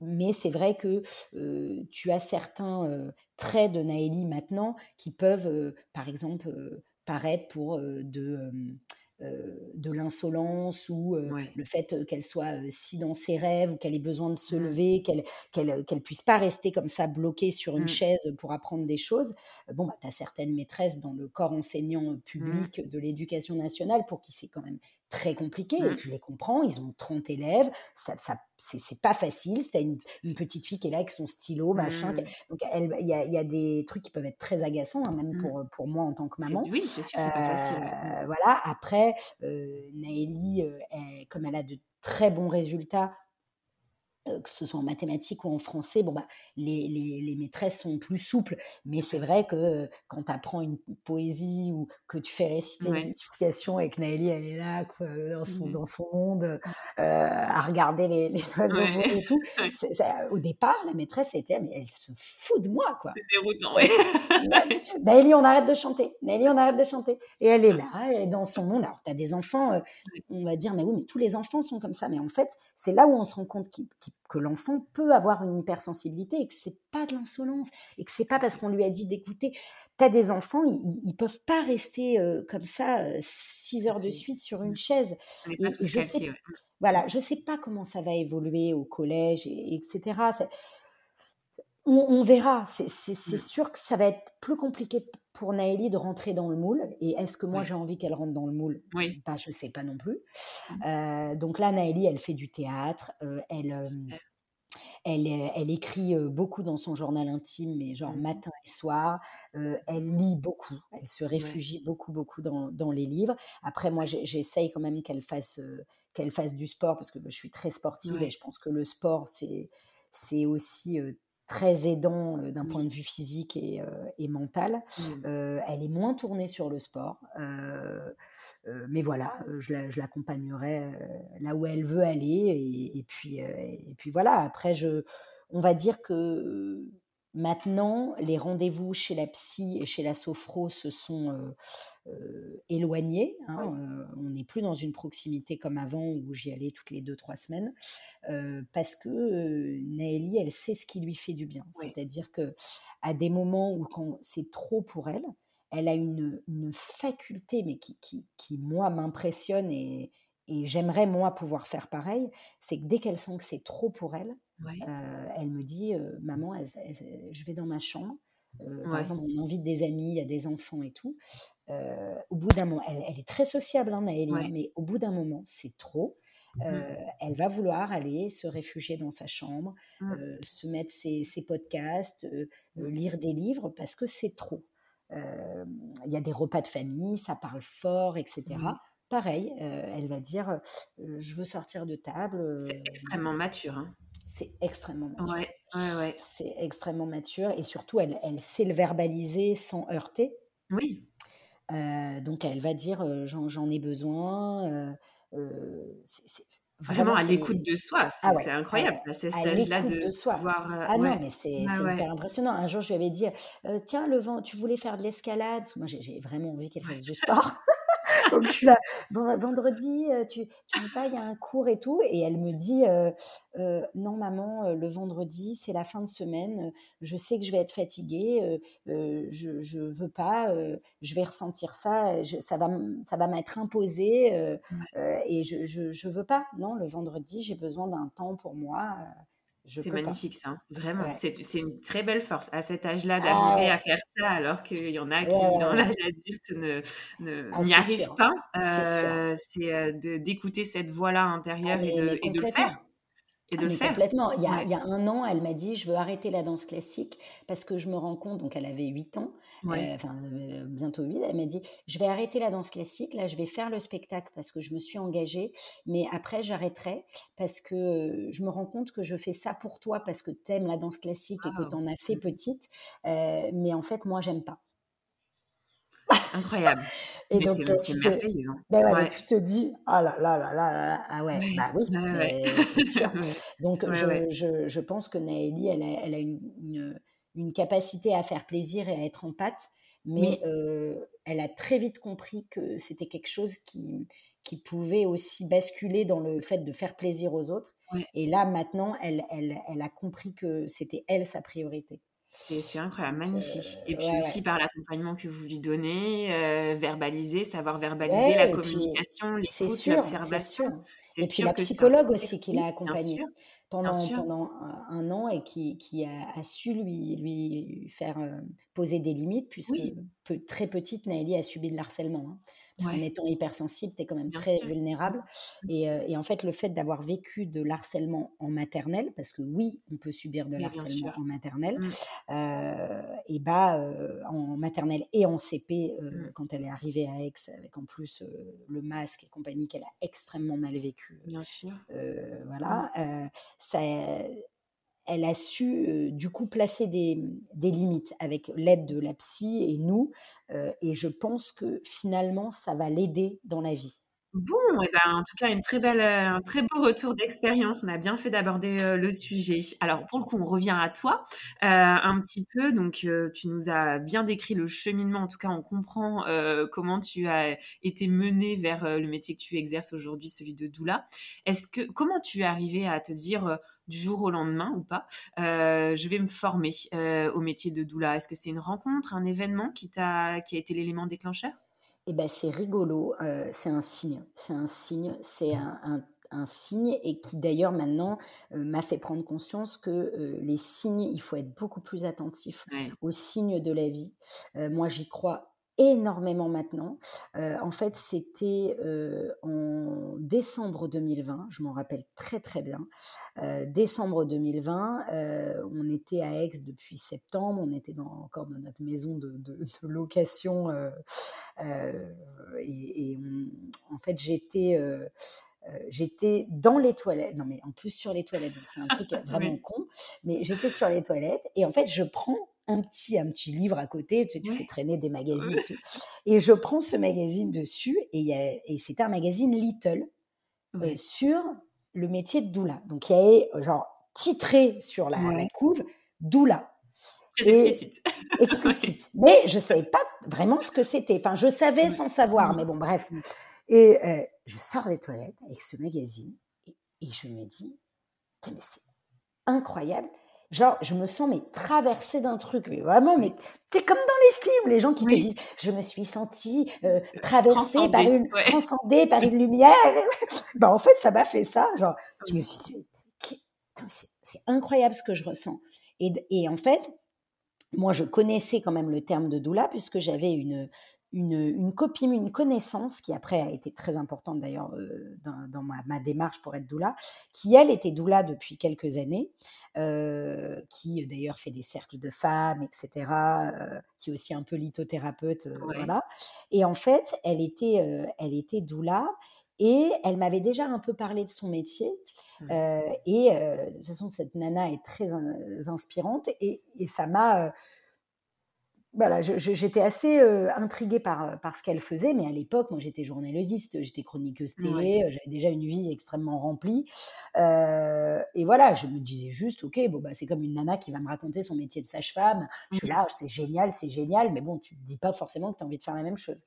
mais c'est vrai que tu as certains traits de Naëli maintenant qui peuvent, par exemple, paraître pour de de l'insolence ou le fait qu'elle soit si dans ses rêves ou qu'elle ait besoin de se mmh. lever, qu'elle qu'elle puisse pas rester comme ça bloquée sur une mmh. chaise pour apprendre des choses. Bon, bah, tu as certaines maîtresses dans le corps enseignant mmh. public de l'éducation nationale pour qui c'est quand même très compliqué. Mmh. Je les comprends, ils ont 30 élèves, ça, ça c'est pas facile. C'est une, une, petite fille qui est là avec son stylo, machin. Mmh. Donc, il y a, y a, des trucs qui peuvent être très agaçants, hein, même mmh. pour, pour moi en tant que maman. Oui, c'est sûr, c'est pas facile. Euh, voilà. Après, euh, Naëlie, euh, comme elle a de très bons résultats que ce soit en mathématiques ou en français, bon bah, les, les, les maîtresses sont plus souples. Mais c'est vrai que euh, quand tu apprends une poésie ou que tu fais réciter une multiplication et que Naëlie, elle est là quoi, dans, son, mmh dans son monde euh, à regarder les, les oiseaux et tout, au départ, la maîtresse était, mais elle se fout de moi. quoi. C'est déroutant, oui. Naëlie, on arrête de chanter. Naëlie, on arrête de chanter. Et elle est là, elle est dans son monde. Alors, tu as des enfants, on va dire, mais oui, mais tous les enfants sont comme ça. Mais en fait, c'est là où on se rend compte qu'ils que l'enfant peut avoir une hypersensibilité et que c'est pas de l'insolence et que c'est pas parce qu'on lui a dit d'écouter. Tu as des enfants, ils, ils peuvent pas rester euh, comme ça euh, six heures de suite sur une chaise. Et, je sais, voilà, je sais pas comment ça va évoluer au collège, et, etc. On, verra. C'est sûr que ça va être plus compliqué pour Naëlie de rentrer dans le moule. Et est-ce que moi j'ai envie qu'elle rentre dans le moule? Oui. Bah, je sais pas non plus. Mmh. Euh, donc là, Naëlie, elle fait du théâtre. Euh, elle, euh, elle, elle, écrit beaucoup dans son journal intime, mais genre mmh. matin et soir. elle lit beaucoup. Elle se réfugie beaucoup, beaucoup dans, dans, les livres. Après, moi, j'essaye quand même qu'elle fasse, qu'elle fasse du sport parce que bah, je suis très sportive et je pense que le sport, c'est c'est aussi très aidant d'un point de vue physique et, mental. Elle est moins tournée sur le sport. mais voilà, je l'accompagnerai là où elle veut aller. Et, puis, et puis voilà, après, je, on va dire que Maintenant, les rendez-vous chez la psy et chez la sophro se sont éloignés. Hein, on n'est plus dans une proximité comme avant où j'y allais toutes les deux, trois semaines. parce que Naëlie, elle sait ce qui lui fait du bien. C'est-à-dire que à des moments où quand c'est trop pour elle, elle a une, faculté, mais qui, qui, moi, m'impressionne et, et j'aimerais, moi, pouvoir faire pareil, c'est que dès qu'elle sent que c'est trop pour elle, euh, elle me dit, euh, maman, je vais dans ma chambre. Euh, par exemple, on invite des amis, il y a des enfants et tout. au bout d'un moment, elle, est très sociable, hein, Naëlie, mais au bout d'un moment, c'est trop. Mmh. elle va vouloir aller se réfugier dans sa chambre, mmh. se mettre ses, ses podcasts, mmh. lire des livres parce que c'est trop. Il y a des repas de famille, ça parle fort, etc pareil, elle va dire je veux sortir de table. c'est extrêmement mature. Hein. C'est extrêmement mature. Ouais, ouais, ouais. C'est extrêmement mature et surtout elle, elle sait le verbaliser sans heurter. Oui. donc elle va dire j'en ai besoin. Vraiment, à l'écoute de soi, c'est ah incroyable à, cet âge-là de, soi. ah non, mais c'est hyper impressionnant. Un jour, je lui avais dit Tiens, le vent, tu voulais faire de l'escalade? Moi, j'ai vraiment envie qu'elle fasse du sport. Donc je suis là, vendredi, euh, tu, tu veux pas, il y a un cours et tout. Et elle me dit, euh, euh, non maman, le vendredi, c'est la fin de semaine, je sais que je vais être fatiguée, je, je veux pas, je vais ressentir ça, ça va, ça va m'être imposé et je, je, je veux pas. Non, le vendredi, j'ai besoin d'un temps pour moi. C'est magnifique ça, hein. vraiment. C'est une très belle force à cet âge-là ah d'arriver à faire ça alors qu'il y en a qui, dans l'âge adulte, ne, ah, n'y arrivent pas. c'est euh, d'écouter cette voix-là intérieure et, de, et de le faire. Et de le faire. Complètement. Il y, a, il y, a, un an, elle m'a dit Je veux arrêter la danse classique parce que je me rends compte, donc elle avait 8 ans, euh, enfin euh, bientôt 8, elle m'a dit Je vais arrêter la danse classique, là je vais faire le spectacle parce que je me suis engagée, mais après j'arrêterai parce que euh, je me rends compte que je fais ça pour toi parce que tu aimes la danse classique et que ah, tu en as fait petite, mais en fait, moi, j'aime pas. Incroyable. et donc, c'est merveilleux. Hein. Ben ouais, tu te dis, ah là là là là, ah ouais, bah oui, c'est sûr. donc, je, je, je, pense que Naëlie, elle a, elle a une, une, une, capacité à faire plaisir et à être en pâte, mais euh, elle a très vite compris que c'était quelque chose qui, qui pouvait aussi basculer dans le fait de faire plaisir aux autres. Et là, maintenant, elle, elle, elle a compris que c'était elle sa priorité. C'est incroyable, magnifique. Et puis aussi par l'accompagnement que vous lui donnez, euh, verbaliser, savoir verbaliser la communication, l'écoute, l'observation. Et puis la psychologue aussi qui l'a accompagné pendant, pendant un, an et qui, qui a, su lui, lui faire euh, poser des limites, puisque très petite, Naëlie a subi de l'harcèlement. Hein. Parce qu'en étant hypersensible, tu es quand même très vulnérable. Mmh. Euh, et, en fait, le fait d'avoir vécu de l'harcèlement en maternelle, parce que oui, on peut subir de l'harcèlement en maternelle, mmh. euh, et bah, euh, en maternelle et en CP, mmh. quand elle est arrivée à Aix, avec en plus le masque et compagnie qu'elle a extrêmement mal vécu. Bien sûr. voilà. ça elle a su du coup placer des, des limites avec l'aide de la psy et nous. et je pense que finalement, ça va l'aider dans la vie. Bon, et ben, en tout cas, une très belle, un très beau retour d'expérience. On a bien fait d'aborder le sujet. Alors, pour le coup, on revient à toi un petit peu. Donc, tu nous as bien décrit le cheminement. En tout cas, on comprend comment tu as été mené vers le métier que tu exerces aujourd'hui, celui de doula. Est-ce que, comment tu es arrivé à te dire du jour au lendemain ou pas, je vais me former au métier de doula? Est-ce que c'est une rencontre, un événement qui, t'a, qui a été l'élément déclencheur? Eh ben, c'est rigolo, c'est un signe, c'est un signe, c'est un, un, signe et qui d'ailleurs maintenant m'a fait prendre conscience que les signes, il faut être beaucoup plus attentif aux signes de la vie. moi, j'y crois énormément maintenant. Euh, en fait, c'était euh, en décembre 2020, je m'en rappelle très très bien. Euh, décembre 2020, on était à Aix depuis septembre, on était dans, encore dans notre maison de, de, location et, en fait j'étais j'étais dans les toilettes, non mais en plus sur les toilettes, c'est un truc vraiment con, mais j'étais sur les toilettes et en fait je prends un petit, un petit livre à côté, tu, fais traîner des magazines et tout. Et je prends ce magazine dessus, et, et c'était un magazine Little euh, sur le métier de doula. Donc il y avait genre titré sur la, couve doula. explicite. explicite. Mais je savais pas vraiment ce que c'était. Enfin, je savais sans savoir, mais bon, bref. Et euh, je sors des toilettes avec ce magazine et, je me dis, mais c'est incroyable. Genre, je me sens mais traversée d'un truc, mais vraiment, mais c'est comme dans les films, les gens qui te disent, je me suis sentie euh, traversée par une, transcendée par une lumière. ben, en fait, ça m'a fait ça. Genre, je me suis dit, c'est incroyable ce que je ressens. Et, et, en fait, moi, je connaissais quand même le terme de doula puisque j'avais une, une, une, copine, une connaissance qui après a été très importante d'ailleurs euh, dans, ma, démarche pour être doula, qui elle était doula depuis quelques années, euh, qui d'ailleurs fait des cercles de femmes, etc., euh, qui est aussi un peu lithothérapeute, voilà. Et en fait, elle était, elle était doula et elle m'avait déjà un peu parlé de son métier. Mmh. et de toute façon, cette nana est très inspirante et, et ça m'a voilà, j'étais assez intriguée par, par ce qu'elle faisait, mais à l'époque, moi j'étais journaliste, j'étais chroniqueuse télé, j'avais déjà une vie extrêmement remplie. et voilà, je me disais juste, ok, bon, bah, c'est comme une nana qui va me raconter son métier de sage-femme. Je suis mmh là, c'est génial, c'est génial, mais bon, tu ne dis pas forcément que tu as envie de faire la même chose.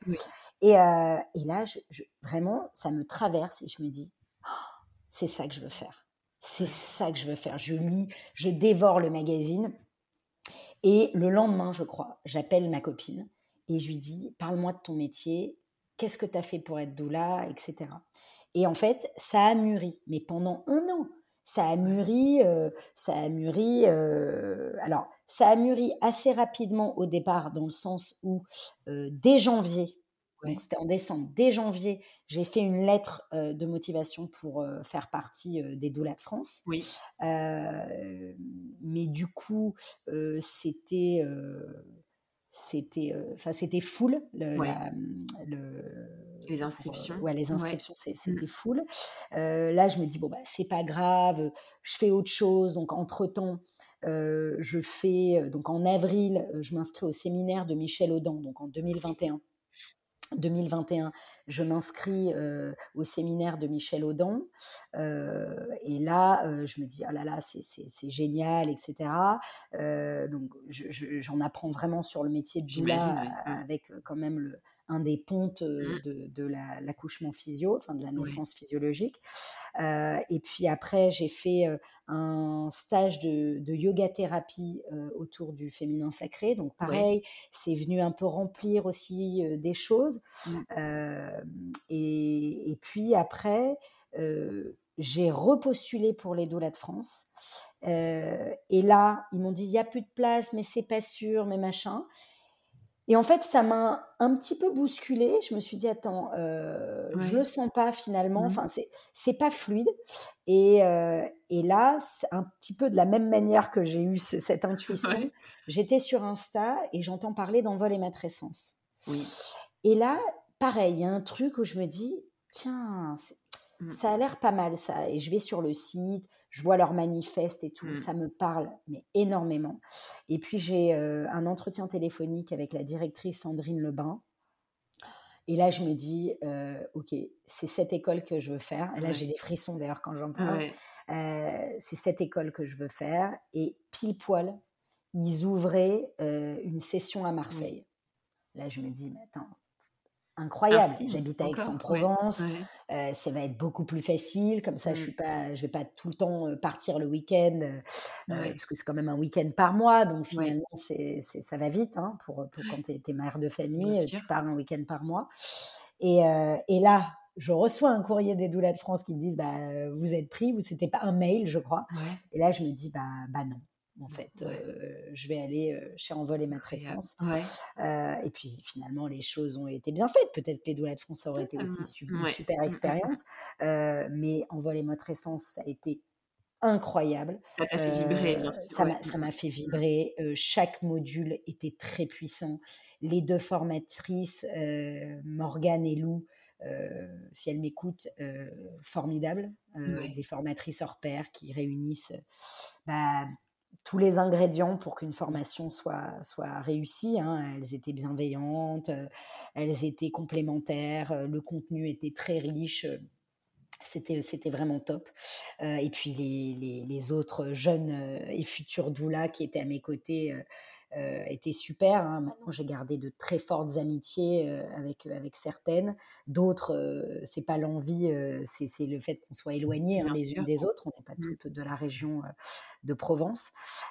Et, et, là, je, vraiment, ça me traverse et je me dis, «Oh, c'est ça que je veux faire. C'est ça que je veux faire. Je lis, je dévore le magazine et le lendemain, je crois, j'appelle ma copine et je lui dis Parle-moi de ton métier, qu'est-ce que tu as fait pour être doula, etc. Et en fait, ça a mûri, mais pendant un an. Ça a mûri, euh, ça a mûri. Euh, alors, ça a mûri assez rapidement au départ, dans le sens où euh, dès janvier, c'était en décembre. Dès janvier, j'ai fait une lettre de motivation pour faire partie des doulas de France. Oui. mais du coup, c'était c'était enfin c'était full mmh, les inscriptions ouais les inscriptions mmh. c'était full là je me dis bon bah c'est pas grave je fais autre chose donc entre temps je fais donc en avril je m'inscris au séminaire de Michel Audin donc en 2021 2021, je m'inscris au séminaire de Michel Audin. et là, je me dis, ah là là, c'est génial, etc. donc, j'en apprends vraiment sur le métier de doula avec quand même le, un des pontes mmh. de, l'accouchement physio, enfin de la naissance physiologique. et puis après, j'ai fait un stage de, yoga thérapie autour du féminin sacré. Donc pareil, c'est venu un peu remplir aussi des choses. Mmh. Et, puis après, j'ai repostulé pour les doulas de France. et là, ils m'ont dit, il n'y a plus de place, mais c'est pas sûr, mais machin. Et en fait, ça m'a un petit peu bousculé. Je me suis dit, attends, euh, je le sens pas finalement. Mmh. Enfin, c'est c'est pas fluide. Et, euh, et là, un petit peu de la même manière que j'ai eu cette intuition, j'étais sur Insta et j'entends parler d'envol et matrescence. Oui. Et là, pareil, il y a un truc où je me dis, tiens, mmh. ça a l'air pas mal ça. Et je vais sur le site, je vois leur manifeste et tout, mmh. ça me parle mais énormément. Et puis j'ai euh, un entretien téléphonique avec la directrice Sandrine Lebrun. Et là, je me dis, euh, ok, c'est cette école que je veux faire. Et là, j'ai des frissons d'ailleurs quand j'en parle. Euh, c'est cette école que je veux faire. Et pile poil, ils ouvraient une session à Marseille. Là, je me dis, mais attends, incroyable. J'habite à Aix-en-Provence. Euh, ça va être beaucoup plus facile. Comme ça, je suis mmh. pas, je vais pas tout le temps euh, partir le week-end, euh, parce que c'est quand même un week-end par mois. Donc finalement, c'est, ça va vite hein, pour, quand tu es, mère de famille. Tu pars un week-end par mois. Et, et, là, je reçois un courrier des doulas de France qui me disent bah, vous êtes pris, vous c'était pas un mail, je crois. Et là, je me dis bah, bah non en fait. je vais aller chez Envol et Matrescence. Ouais. et puis finalement, les choses ont été bien faites. Peut-être que les doulas de France auraient été aussi une super mmh, mmh, expérience. mais Envol et Matrescence, ça a été incroyable. Ça t'a fait vibrer, bien sûr. Ça m'a fait vibrer. chaque module était très puissant. Les deux formatrices, Morgane et Lou, si elles m'écoutent, formidables. Des formatrices hors pair qui réunissent bah, tous les ingrédients pour qu'une formation soit, soit réussie. Hein. Elles étaient bienveillantes, euh, elles étaient complémentaires, euh, le contenu était très riche. Euh, c'était, c'était vraiment top. et puis les, les, les, autres jeunes et futurs doulas qui étaient à mes côtés, étaient super. Hein. Maintenant, j'ai gardé de très fortes amitiés avec, avec certaines. D'autres, c'est pas l'envie, c'est le fait qu'on soit éloignés hein, les unes des autres. On n'est pas mmh. toutes de la région de Provence.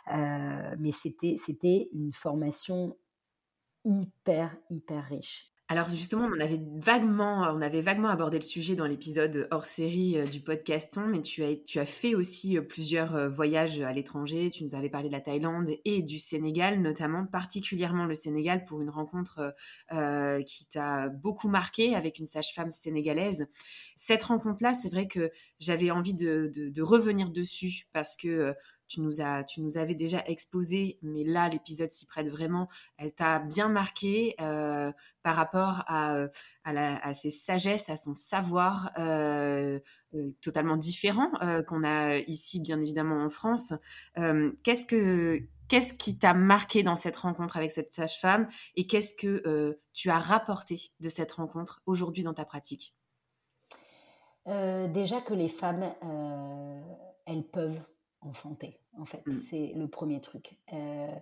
mais c'était une formation hyper, hyper riche. Alors justement, on avait vaguement, on avait vaguement abordé le sujet dans l'épisode hors série euh, du podcaston, mais tu as, tu as fait aussi euh, plusieurs euh, voyages à l'étranger. Tu nous avais parlé de la Thaïlande et du Sénégal, notamment particulièrement le Sénégal pour une rencontre qui t'a beaucoup marqué avec une sage-femme sénégalaise. Cette rencontre-là, c'est vrai que j'avais envie de, de, revenir dessus parce que tu nous, as, tu nous avais déjà exposé, mais là, l'épisode s'y prête vraiment. Elle t'a bien marqué euh, par rapport à, à, ses sagesses, à son savoir euh, euh, totalement différent qu'on a ici, bien évidemment, en France. qu'est-ce que Qu'est-ce qui t'a marqué dans cette rencontre avec cette sage-femme et qu'est-ce que tu as rapporté de cette rencontre aujourd'hui dans ta pratique? Déjà que les femmes, elles peuvent enfanter, en fait. Mmh. C'est le premier truc. Euh,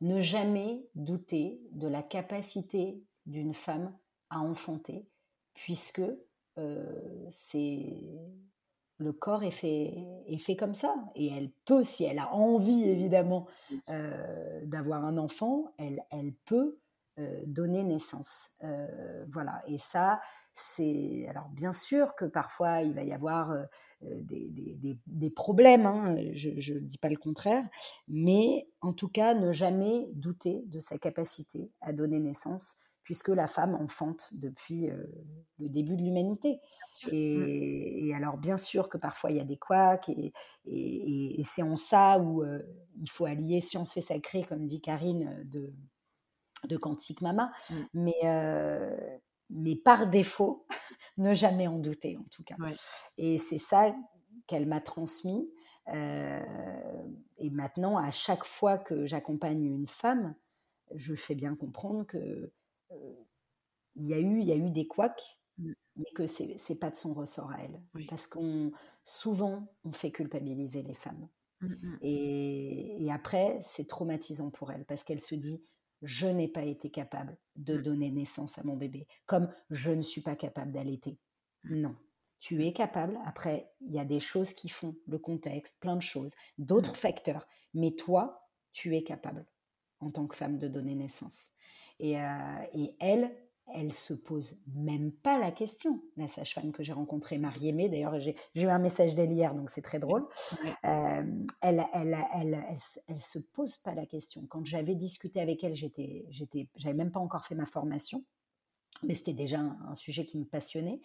ne jamais douter de la capacité d'une femme à enfanter, puisque euh, c'est le corps est fait, est fait comme ça. Et elle peut, si elle a envie, évidemment, euh, d'avoir un enfant, elle, elle peut donner naissance. voilà. Et ça, c'est alors bien sûr que parfois il va y avoir des, problèmes, hein, je ne dis pas le contraire, mais en tout cas ne jamais douter de sa capacité à donner naissance, puisque la femme enfante depuis le début de l'humanité. Mmh. Et, alors bien sûr que parfois il y a des couacs, et, et, c'est en ça où il faut allier science et sacré, comme dit Karine, de, de Quantique Mama. Mmh. Mais mais par défaut, ne jamais en douter en tout cas. Et c'est ça qu'elle m'a transmis. Euh, et maintenant, à chaque fois que j'accompagne une femme, je fais bien comprendre que euh, il y a eu, il y a eu des couacs, mmh. mais que c'est c'est pas de son ressort à elle, parce qu'on souvent on fait culpabiliser les femmes. Mmh. Et, et, après, c'est traumatisant pour elle parce qu'elle se dit je n'ai pas été capable de mmh. donner naissance à mon bébé, comme je ne suis pas capable d'allaiter. Mmh. Non, tu es capable. Après, il y a des choses qui font, le contexte, plein de choses, d'autres mmh. facteurs. Mais toi, tu es capable, en tant que femme, de donner naissance. Et, euh, et elle, elle se pose même pas la question. La sage-femme que j'ai rencontrée, Marie-Aimée, d'ailleurs, j'ai eu un message d'elle hier, donc c'est très drôle. Euh, elle, elle, elle, elle, se pose pas la question. Quand j'avais discuté avec elle, j'étais, j'étais, j'avais même pas encore fait ma formation, mais c'était déjà un, sujet qui me passionnait.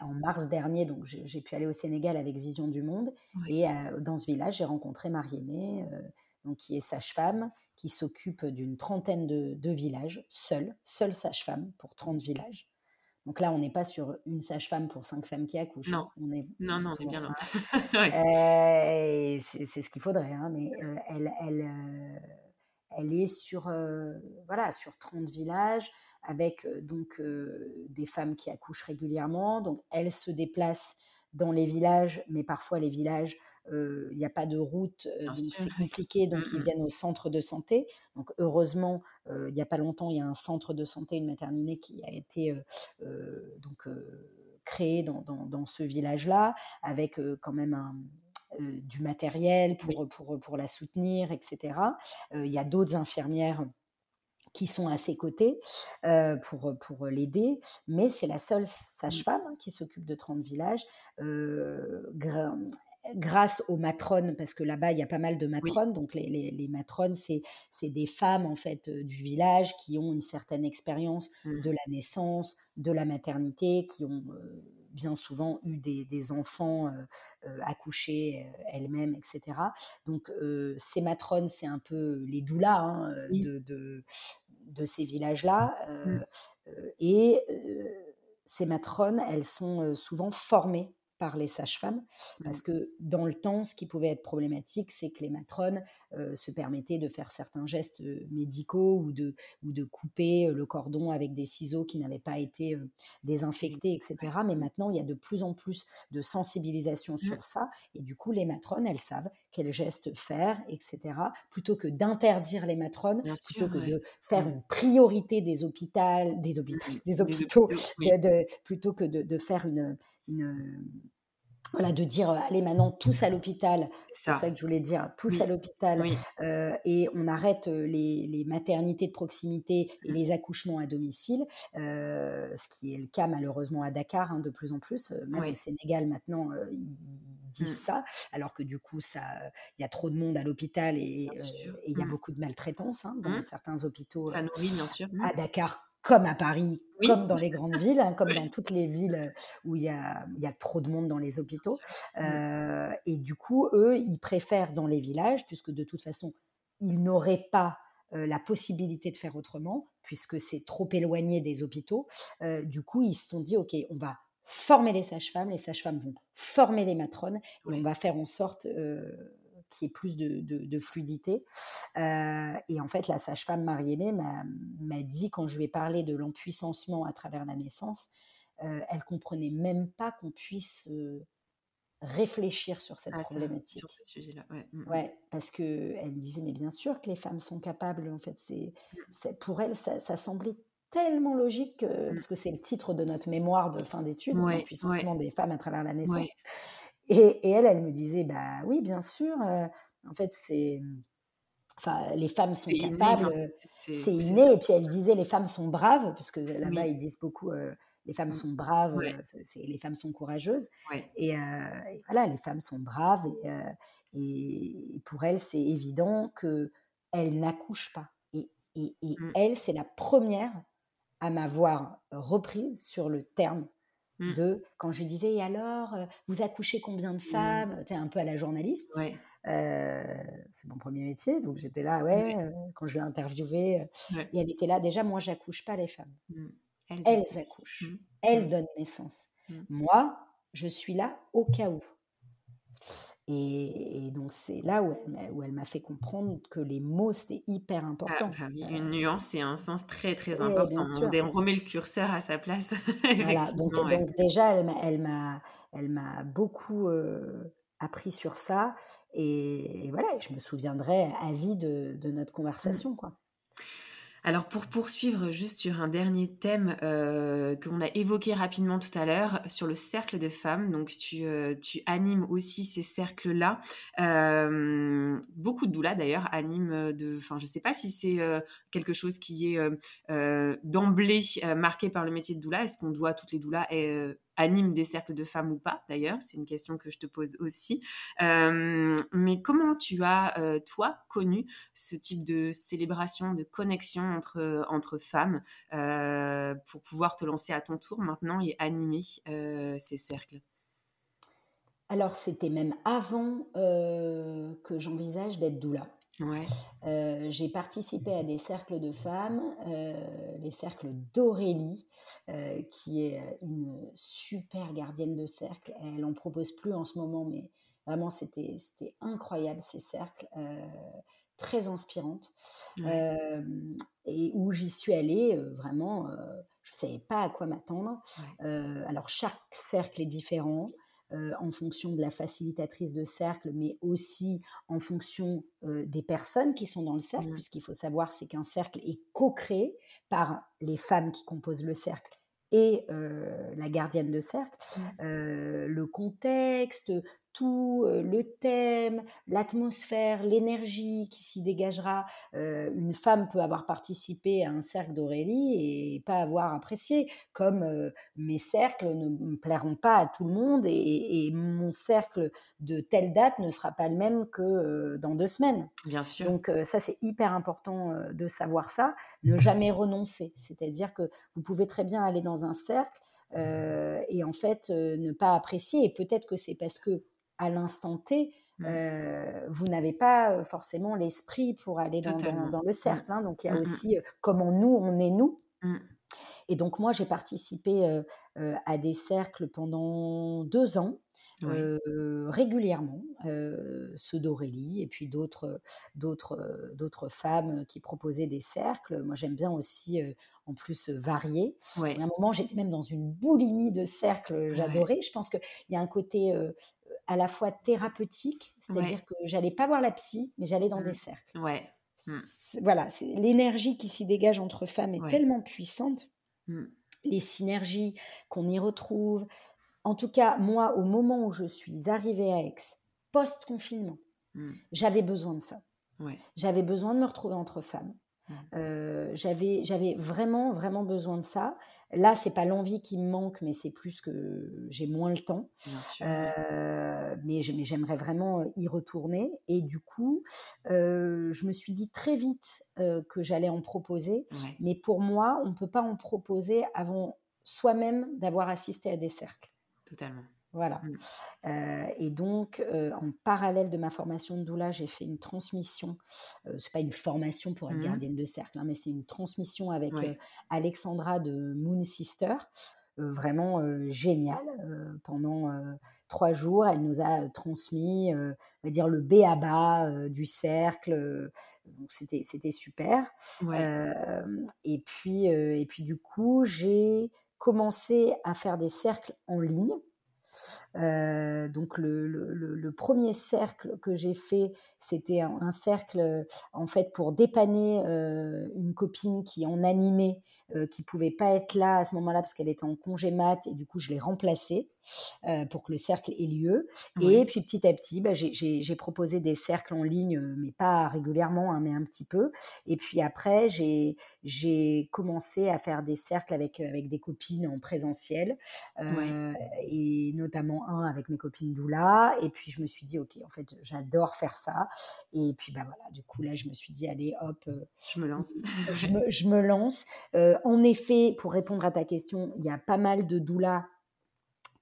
En mars dernier, donc j'ai pu aller au Sénégal avec Vision du Monde, et euh, dans ce village, j'ai rencontré Marie-Aimée. Donc qui est sage-femme, qui s'occupe d'une trentaine de, villages, seule, seule sage-femme pour 30 villages. Donc là, on n'est pas sur une sage-femme pour cinq femmes qui accouchent. Non, on est, non, non, on est bien là. Euh, c'est ce qu'il faudrait, hein, mais euh, elle, elle, euh, elle est sur, voilà, sur 30 villages avec donc des femmes qui accouchent régulièrement. Donc elle se déplace dans les villages, mais parfois les villages il n'y a pas de route, donc c'est compliqué, donc ils mmh viennent au centre de santé. Donc heureusement, il n'y a pas longtemps, il y a un centre de santé, une maternité qui a été donc créé dans, dans, ce village-là, avec quand même un, du matériel pour, pour, pour, la soutenir, etc. Il y a d'autres infirmières qui sont à ses côtés pour, pour l'aider, mais c'est la seule mmh. sage-femme hein, qui s'occupe de 30 villages grâce aux matrones, parce que là-bas, il y a pas mal de matrones. Donc, les, matrones, c'est, des femmes, en fait, euh, du village qui ont une certaine expérience mmh. de la naissance, de la maternité, qui ont euh, bien souvent eu des, enfants euh, accouchés elles-mêmes, etc. Donc, ces matrones, c'est un peu les doulas hein, de, de, ces villages-là. Mmh. et ces matrones, elles sont souvent formées par les sages-femmes, Mmh. parce que dans le temps, ce qui pouvait être problématique, c'est que les matrones euh, se permettaient de faire certains gestes euh, médicaux ou de, ou de couper euh, le cordon avec des ciseaux qui n'avaient pas été euh, désinfectés, etc. Mais maintenant, il y a de plus en plus de sensibilisation Mmh. sur ça, et du coup, les matrones, elles savent quels gestes faire, etc. Plutôt que d'interdire les matrones, Bien plutôt sûr, que ouais. de faire Mmh. une priorité des hôpitaux, des hôpitaux, Mmh. des Des hôpitaux, hôpitaux, oui. de- de- plutôt que de, de faire une, une- voilà, de dire allez maintenant tous à l'hôpital, C'est ça. ça que je voulais dire, tous Oui. à l'hôpital, Oui. euh, et on arrête les, les maternités de proximité et les accouchements à domicile, euh, ce qui est le cas malheureusement à Dakar hein, de plus en plus, euh, même Oui. au Sénégal maintenant euh, disent Mm. ça, alors que du coup ça, il y a trop de monde à l'hôpital et euh, il y a Mm. beaucoup de maltraitance hein, dans Mm. certains hôpitaux Ça euh, nourrit, bien sûr. Mmh. à Dakar comme à Paris, Oui. comme dans les grandes villes, hein, comme Oui. dans toutes les villes euh, où il y a, y a trop de monde dans les hôpitaux. Mmh. Euh, et du coup, eux, ils préfèrent dans les villages, puisque de toute façon, ils n'auraient pas euh, la possibilité de faire autrement, puisque c'est trop éloigné des hôpitaux. Euh, du coup, ils se sont dit, OK, on va former les sages-femmes, les sages-femmes vont former les matrones, et Oui. on va faire en sorte euh, qu'il y ait plus de, de- de fluidité. Euh, et en fait, la sage-femme Marie-Aimée m'a dit, quand je lui ai parlé de l'empuissancement à travers la naissance, euh, elle comprenait même pas qu'on puisse réfléchir sur cette Ah, problématique. sur ce sujet-là. Ouais. Mmh, mmh. Ouais, parce que elle me disait, mais bien sûr que les femmes sont capables. En fait, c'est, c'est- pour elle, ça, ça semblait tellement logique, que- Mm. parce que c'est le titre de notre mémoire de fin d'études, Ouais, l'empuissancement des femmes à travers la naissance. Ouais. Et, et elle, elle me disait, bah oui, bien sûr. euh, en fait, c'est, enfin, les femmes sont capables. c'est- inné. Et puis elle disait, les femmes sont braves, puisque là-bas Oui. ils disent beaucoup, euh, les femmes Mm. sont braves, Ouais. euh, c'est- les femmes sont courageuses. Ouais. Et, euh, et voilà, les femmes sont braves. Et, euh, et pour elles, c'est évident que elles n'accouchent pas. Et, et, et Mm. elle, c'est la première à m'avoir repris sur le terme Mm. de quand je lui disais et alors euh, vous accouchez combien de femmes? Tu es un peu à la journaliste Ouais. euh, c'est mon premier métier, donc j'étais là, ouais, Ouais. euh, quand je l'ai interviewée, Ouais. et elle était là, déjà, moi, j'accouche pas les femmes. Mmh. Elle, Elles accouchent, Mmh. elles Mmh. donnent naissance. Moi, je suis là au cas où. Et, et donc, c'est là où elle, m'a- où elle m'a fait comprendre que les mots, c'était hyper Ah, important. bah oui, Euh, une nuance et un sens très très important. On, remet le curseur à sa place. Voilà, donc, effectivement, ouais. donc déjà, elle m'a, elle m'a, elle m'a beaucoup euh, appris sur ça. Et, et voilà, je me souviendrai à vie de, de notre conversation, quoi. Alors pour poursuivre juste sur un dernier thème euh, qu'on a évoqué rapidement tout à l'heure, sur le cercle de femmes, donc tu, euh, animes aussi ces cercles-là. Euh, beaucoup de doulas d'ailleurs animent de... Enfin je sais pas si c'est quelque chose qui est d'emblée marqué par le métier de doula. Est-ce qu'on doit, toutes les doulas, euh, animent des cercles de femmes ou pas d'ailleurs C'est une question que je te pose aussi. Euh, mais comment tu as, euh, toi, connu ce type de célébration, de connexion entre, entre femmes euh, pour pouvoir te lancer à ton tour maintenant et animer euh, ces cercles? Alors, c'était même avant euh, que j'envisage d'être doula. Ouais. Euh, j'ai participé à des cercles de femmes, euh, les cercles d'Aurélie, euh, qui est une super gardienne de cercle. Elle en propose plus en ce moment, mais vraiment c'était c'était incroyable ces cercles, très inspirantes, Ouais. Et où j'y suis allée vraiment. je savais pas à quoi m'attendre. Ouais. Alors chaque cercle est différent. Euh, en fonction de la facilitatrice de cercle, mais aussi en fonction euh, des personnes qui sont dans le cercle, Mhm. puisqu'il faut savoir c'est qu'un cercle est co-créé par les femmes qui composent le cercle et euh, la gardienne de cercle. Le contexte, tout, le thème, l'atmosphère, l'énergie qui s'y dégagera. Euh, une femme peut avoir participé à un cercle d'Aurélie et pas avoir apprécié, comme euh, mes cercles ne me plairont pas à tout le monde et, et mon cercle de telle date ne sera pas le même que euh, dans deux semaines. Bien sûr. Donc ça, c'est hyper important de savoir ça. Ne jamais renoncer. C'est-à-dire que vous pouvez très bien aller dans un cercle euh, et en fait euh, ne pas apprécier. Et peut-être que c'est parce que à l'instant T, Mm. euh, vous n'avez pas forcément l'esprit pour aller dans, dans- le cercle. hein. Donc il y a Mm, mm. aussi euh, comment nous, on est nous. Mm. Et donc moi, j'ai participé euh, à des cercles pendant deux ans. régulièrement, ceux d'Aurélie et puis d'autres, d'autres, d'autres femmes qui proposaient des cercles. Moi, j'aime bien aussi, en plus, varier. À un moment, j'étais même dans une boulimie de cercles, j'adorais. Je pense qu'il y a un côté à la fois thérapeutique, c'est-à-dire que j'allais pas voir la psy, mais j'allais dans des mmh. cercles. Ouais. Mmh. Voilà, l'énergie qui s'y dégage entre femmes est tellement puissante. Mmh. Les synergies qu'on y retrouve. En tout cas, moi, au moment où je suis arrivée à Aix, post-confinement, j'avais besoin de ça. J'avais besoin de me retrouver entre femmes. Euh, j'avais, j'avais vraiment, vraiment besoin de ça. Là, c'est pas l'envie qui me manque, mais c'est plus que j'ai moins le temps. Euh, mais, j'aimerais vraiment y retourner. Et du coup, euh, je me suis dit très vite que j'allais en proposer. Mais pour moi, on ne peut pas en proposer avant soi-même d'avoir assisté à des cercles. Totalement. Voilà. Mmh. Euh, et donc, euh, en parallèle de ma formation de doula, j'ai fait une transmission. Euh, c'est pas une formation pour être mmh gardienne de cercle, hein, mais c'est une transmission avec Alexandra de Moon Sister. vraiment géniale. pendant trois jours, elle nous a transmis, on va dire, le B à bas du cercle. donc, c'était, c'était super. et, puis, et puis, du coup, j'ai commencé à faire des cercles en ligne. Euh, donc le, premier cercle que j'ai fait, c'était un, cercle en fait pour dépanner euh, une copine qui en animait, euh, qui pouvait pas être là à ce moment-là parce qu'elle était en congé mat et du coup je l'ai remplacée pour que le cercle ait lieu. Et puis petit à petit, bah, j'ai proposé des cercles en ligne, mais pas régulièrement, hein, mais un petit peu. Et puis après, j'ai commencé à faire des cercles avec, avec des copines en présentiel et notamment un avec mes copines Doula. Et puis, je me suis dit, OK, en fait, j'adore faire ça. Et puis, bah voilà, du coup, là, je me suis dit, allez, hop. Euh, je me lance. je, me, je me lance. Euh, en effet, pour répondre à ta question, il y a pas mal de Doula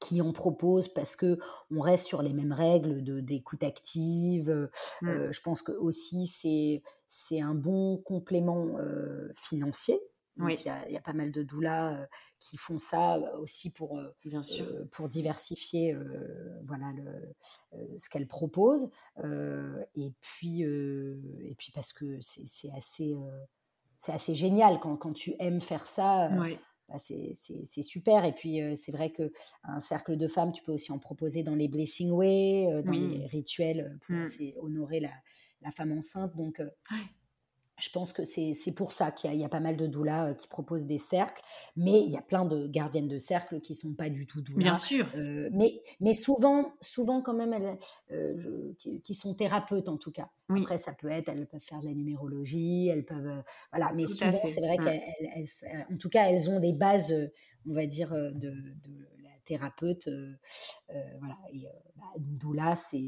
qui en proposent parce que on reste sur les mêmes règles de d'écoute active. Mmh. Euh, je pense que aussi c'est c'est un bon complément financier il y, a pas mal de doulas qui font ça aussi pour, Bien sûr. pour diversifier voilà, le, ce qu'elles proposent. et, puis, et puis parce que c'est assez, c'est assez génial quand, quand, tu aimes faire ça. Bah, c'est super. Et puis, c'est vrai qu'un cercle de femmes, tu peux aussi en proposer dans les Blessing Way, dans les rituels pour mmh. honorer la, la, femme enceinte. Donc, je pense que c'est pour ça qu'il y, a pas mal de doulas euh, qui proposent des cercles, mais il y a plein de gardiennes de cercles qui sont pas du tout doulas. Bien sûr. Euh, mais, mais souvent, souvent quand même, elles, euh, qui, sont thérapeutes en tout cas. Après, ça peut être, elles peuvent faire de la numérologie, elles peuvent, voilà. Mais souvent, c'est vrai qu'elles, en tout cas, elles ont des bases, on va dire, de thérapeute. Euh, euh, voilà. Et euh, bah, doula, c'est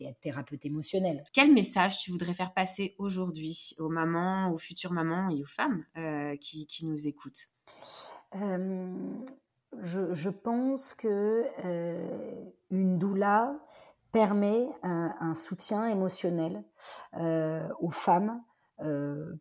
être thérapeute émotionnel. Quel message tu voudrais faire passer aujourd'hui aux mamans, aux futures mamans et aux femmes qui, qui, nous écoutent? Je, je, pense que une doula permet un, un soutien émotionnel aux femmes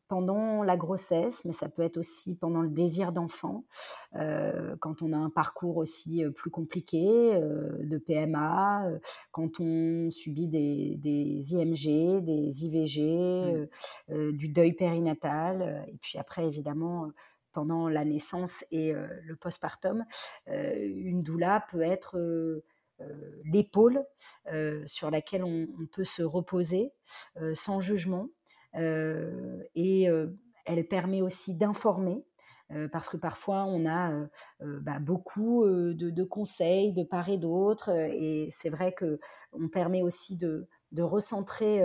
pendant la grossesse, mais ça peut être aussi pendant le désir d'enfant, quand on a un parcours aussi plus compliqué de PMA, quand on subit des, des IMG, des IVG, mmh. du deuil périnatal, et puis après évidemment pendant la naissance et le postpartum, une doula peut être l'épaule sur laquelle on, on, peut se reposer sans jugement, euh, et euh, elle permet aussi d'informer. Euh, parce que parfois on a bah, beaucoup de, conseils de part et d'autre, et c'est vrai que on permet aussi de, recentrer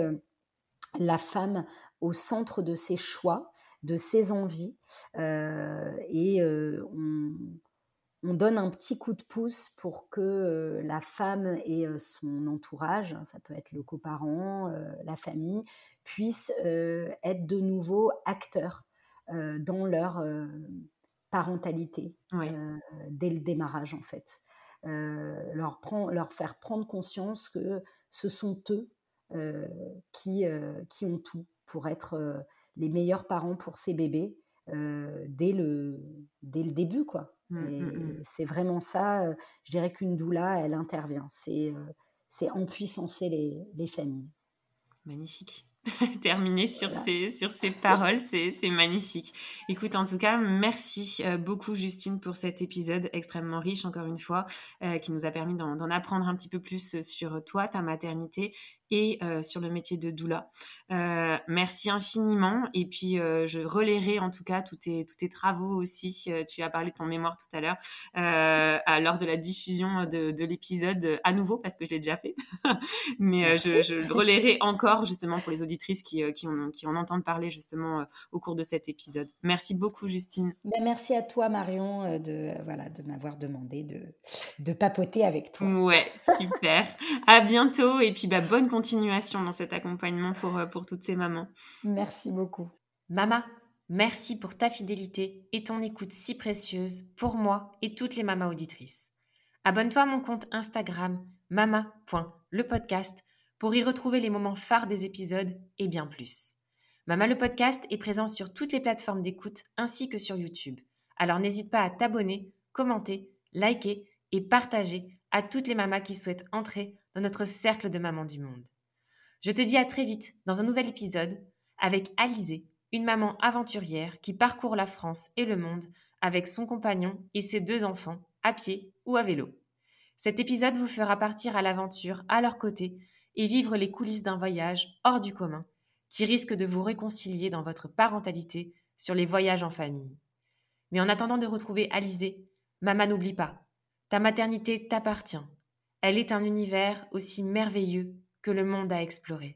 la femme au centre de ses choix, de ses envies, et on, on donne un petit coup de pouce pour que la femme et son entourage, hein, ça peut être le coparent, la famille, puissent être de nouveau acteurs dans leur parentalité dès le démarrage en fait. leur, leur faire prendre conscience que ce sont eux qui, qui ont tout pour être les meilleurs parents pour ces bébés dès, le, dès le début quoi. Mmh, mmh, c'est vraiment ça, je dirais qu'une doula, elle intervient. C'est c'est empuissancer les, les familles. Magnifique. Terminer sur, ces, sur ces paroles, c'est magnifique. Écoute, en tout cas, merci beaucoup Justine pour cet épisode extrêmement riche, encore une fois, qui nous a permis d'en apprendre un petit peu plus sur toi, ta maternité et euh, sur le métier de doula. Euh, merci infiniment. Et puis, euh, je relayerai en tout cas tous tes, tous tes travaux aussi. tu as parlé de ton mémoire tout à l'heure, à, lors de la diffusion de, de l'épisode à nouveau, parce que je l'ai déjà fait. Mais je, je, le relayerai encore justement pour les auditrices qui, qui, en, qui en entendent parler justement au cours de cet épisode. Merci beaucoup, Justine. Ben, merci à toi, Marion, de, voilà, de m'avoir demandé de, de papoter avec toi. Ouais, super. à bientôt. Et puis, bah, bonne continuation continuation dans cet accompagnement pour, euh, pour toutes ces mamans. Merci beaucoup. Mama, merci pour ta fidélité et ton écoute si précieuse pour moi et toutes les mamas auditrices. Abonne-toi à mon compte Instagram mama.lepodcast pour y retrouver les moments phares des épisodes et bien plus. Mama le podcast est présent sur toutes les plateformes d'écoute ainsi que sur YouTube. Alors n'hésite pas à t'abonner, commenter, liker et partager à toutes les mamas qui souhaitent entrer dans notre cercle de mamans du monde. Je te dis à très vite dans un nouvel épisode avec Alizée, une maman aventurière qui parcourt la France et le monde avec son compagnon et ses deux enfants, à pied ou à vélo. Cet épisode vous fera partir à l'aventure à leur côté et vivre les coulisses d'un voyage hors du commun qui risque de vous réconcilier dans votre parentalité sur les voyages en famille. Mais en attendant de retrouver Alizée, maman n'oublie pas, ta maternité t'appartient elle est un univers aussi merveilleux que le monde à explorer.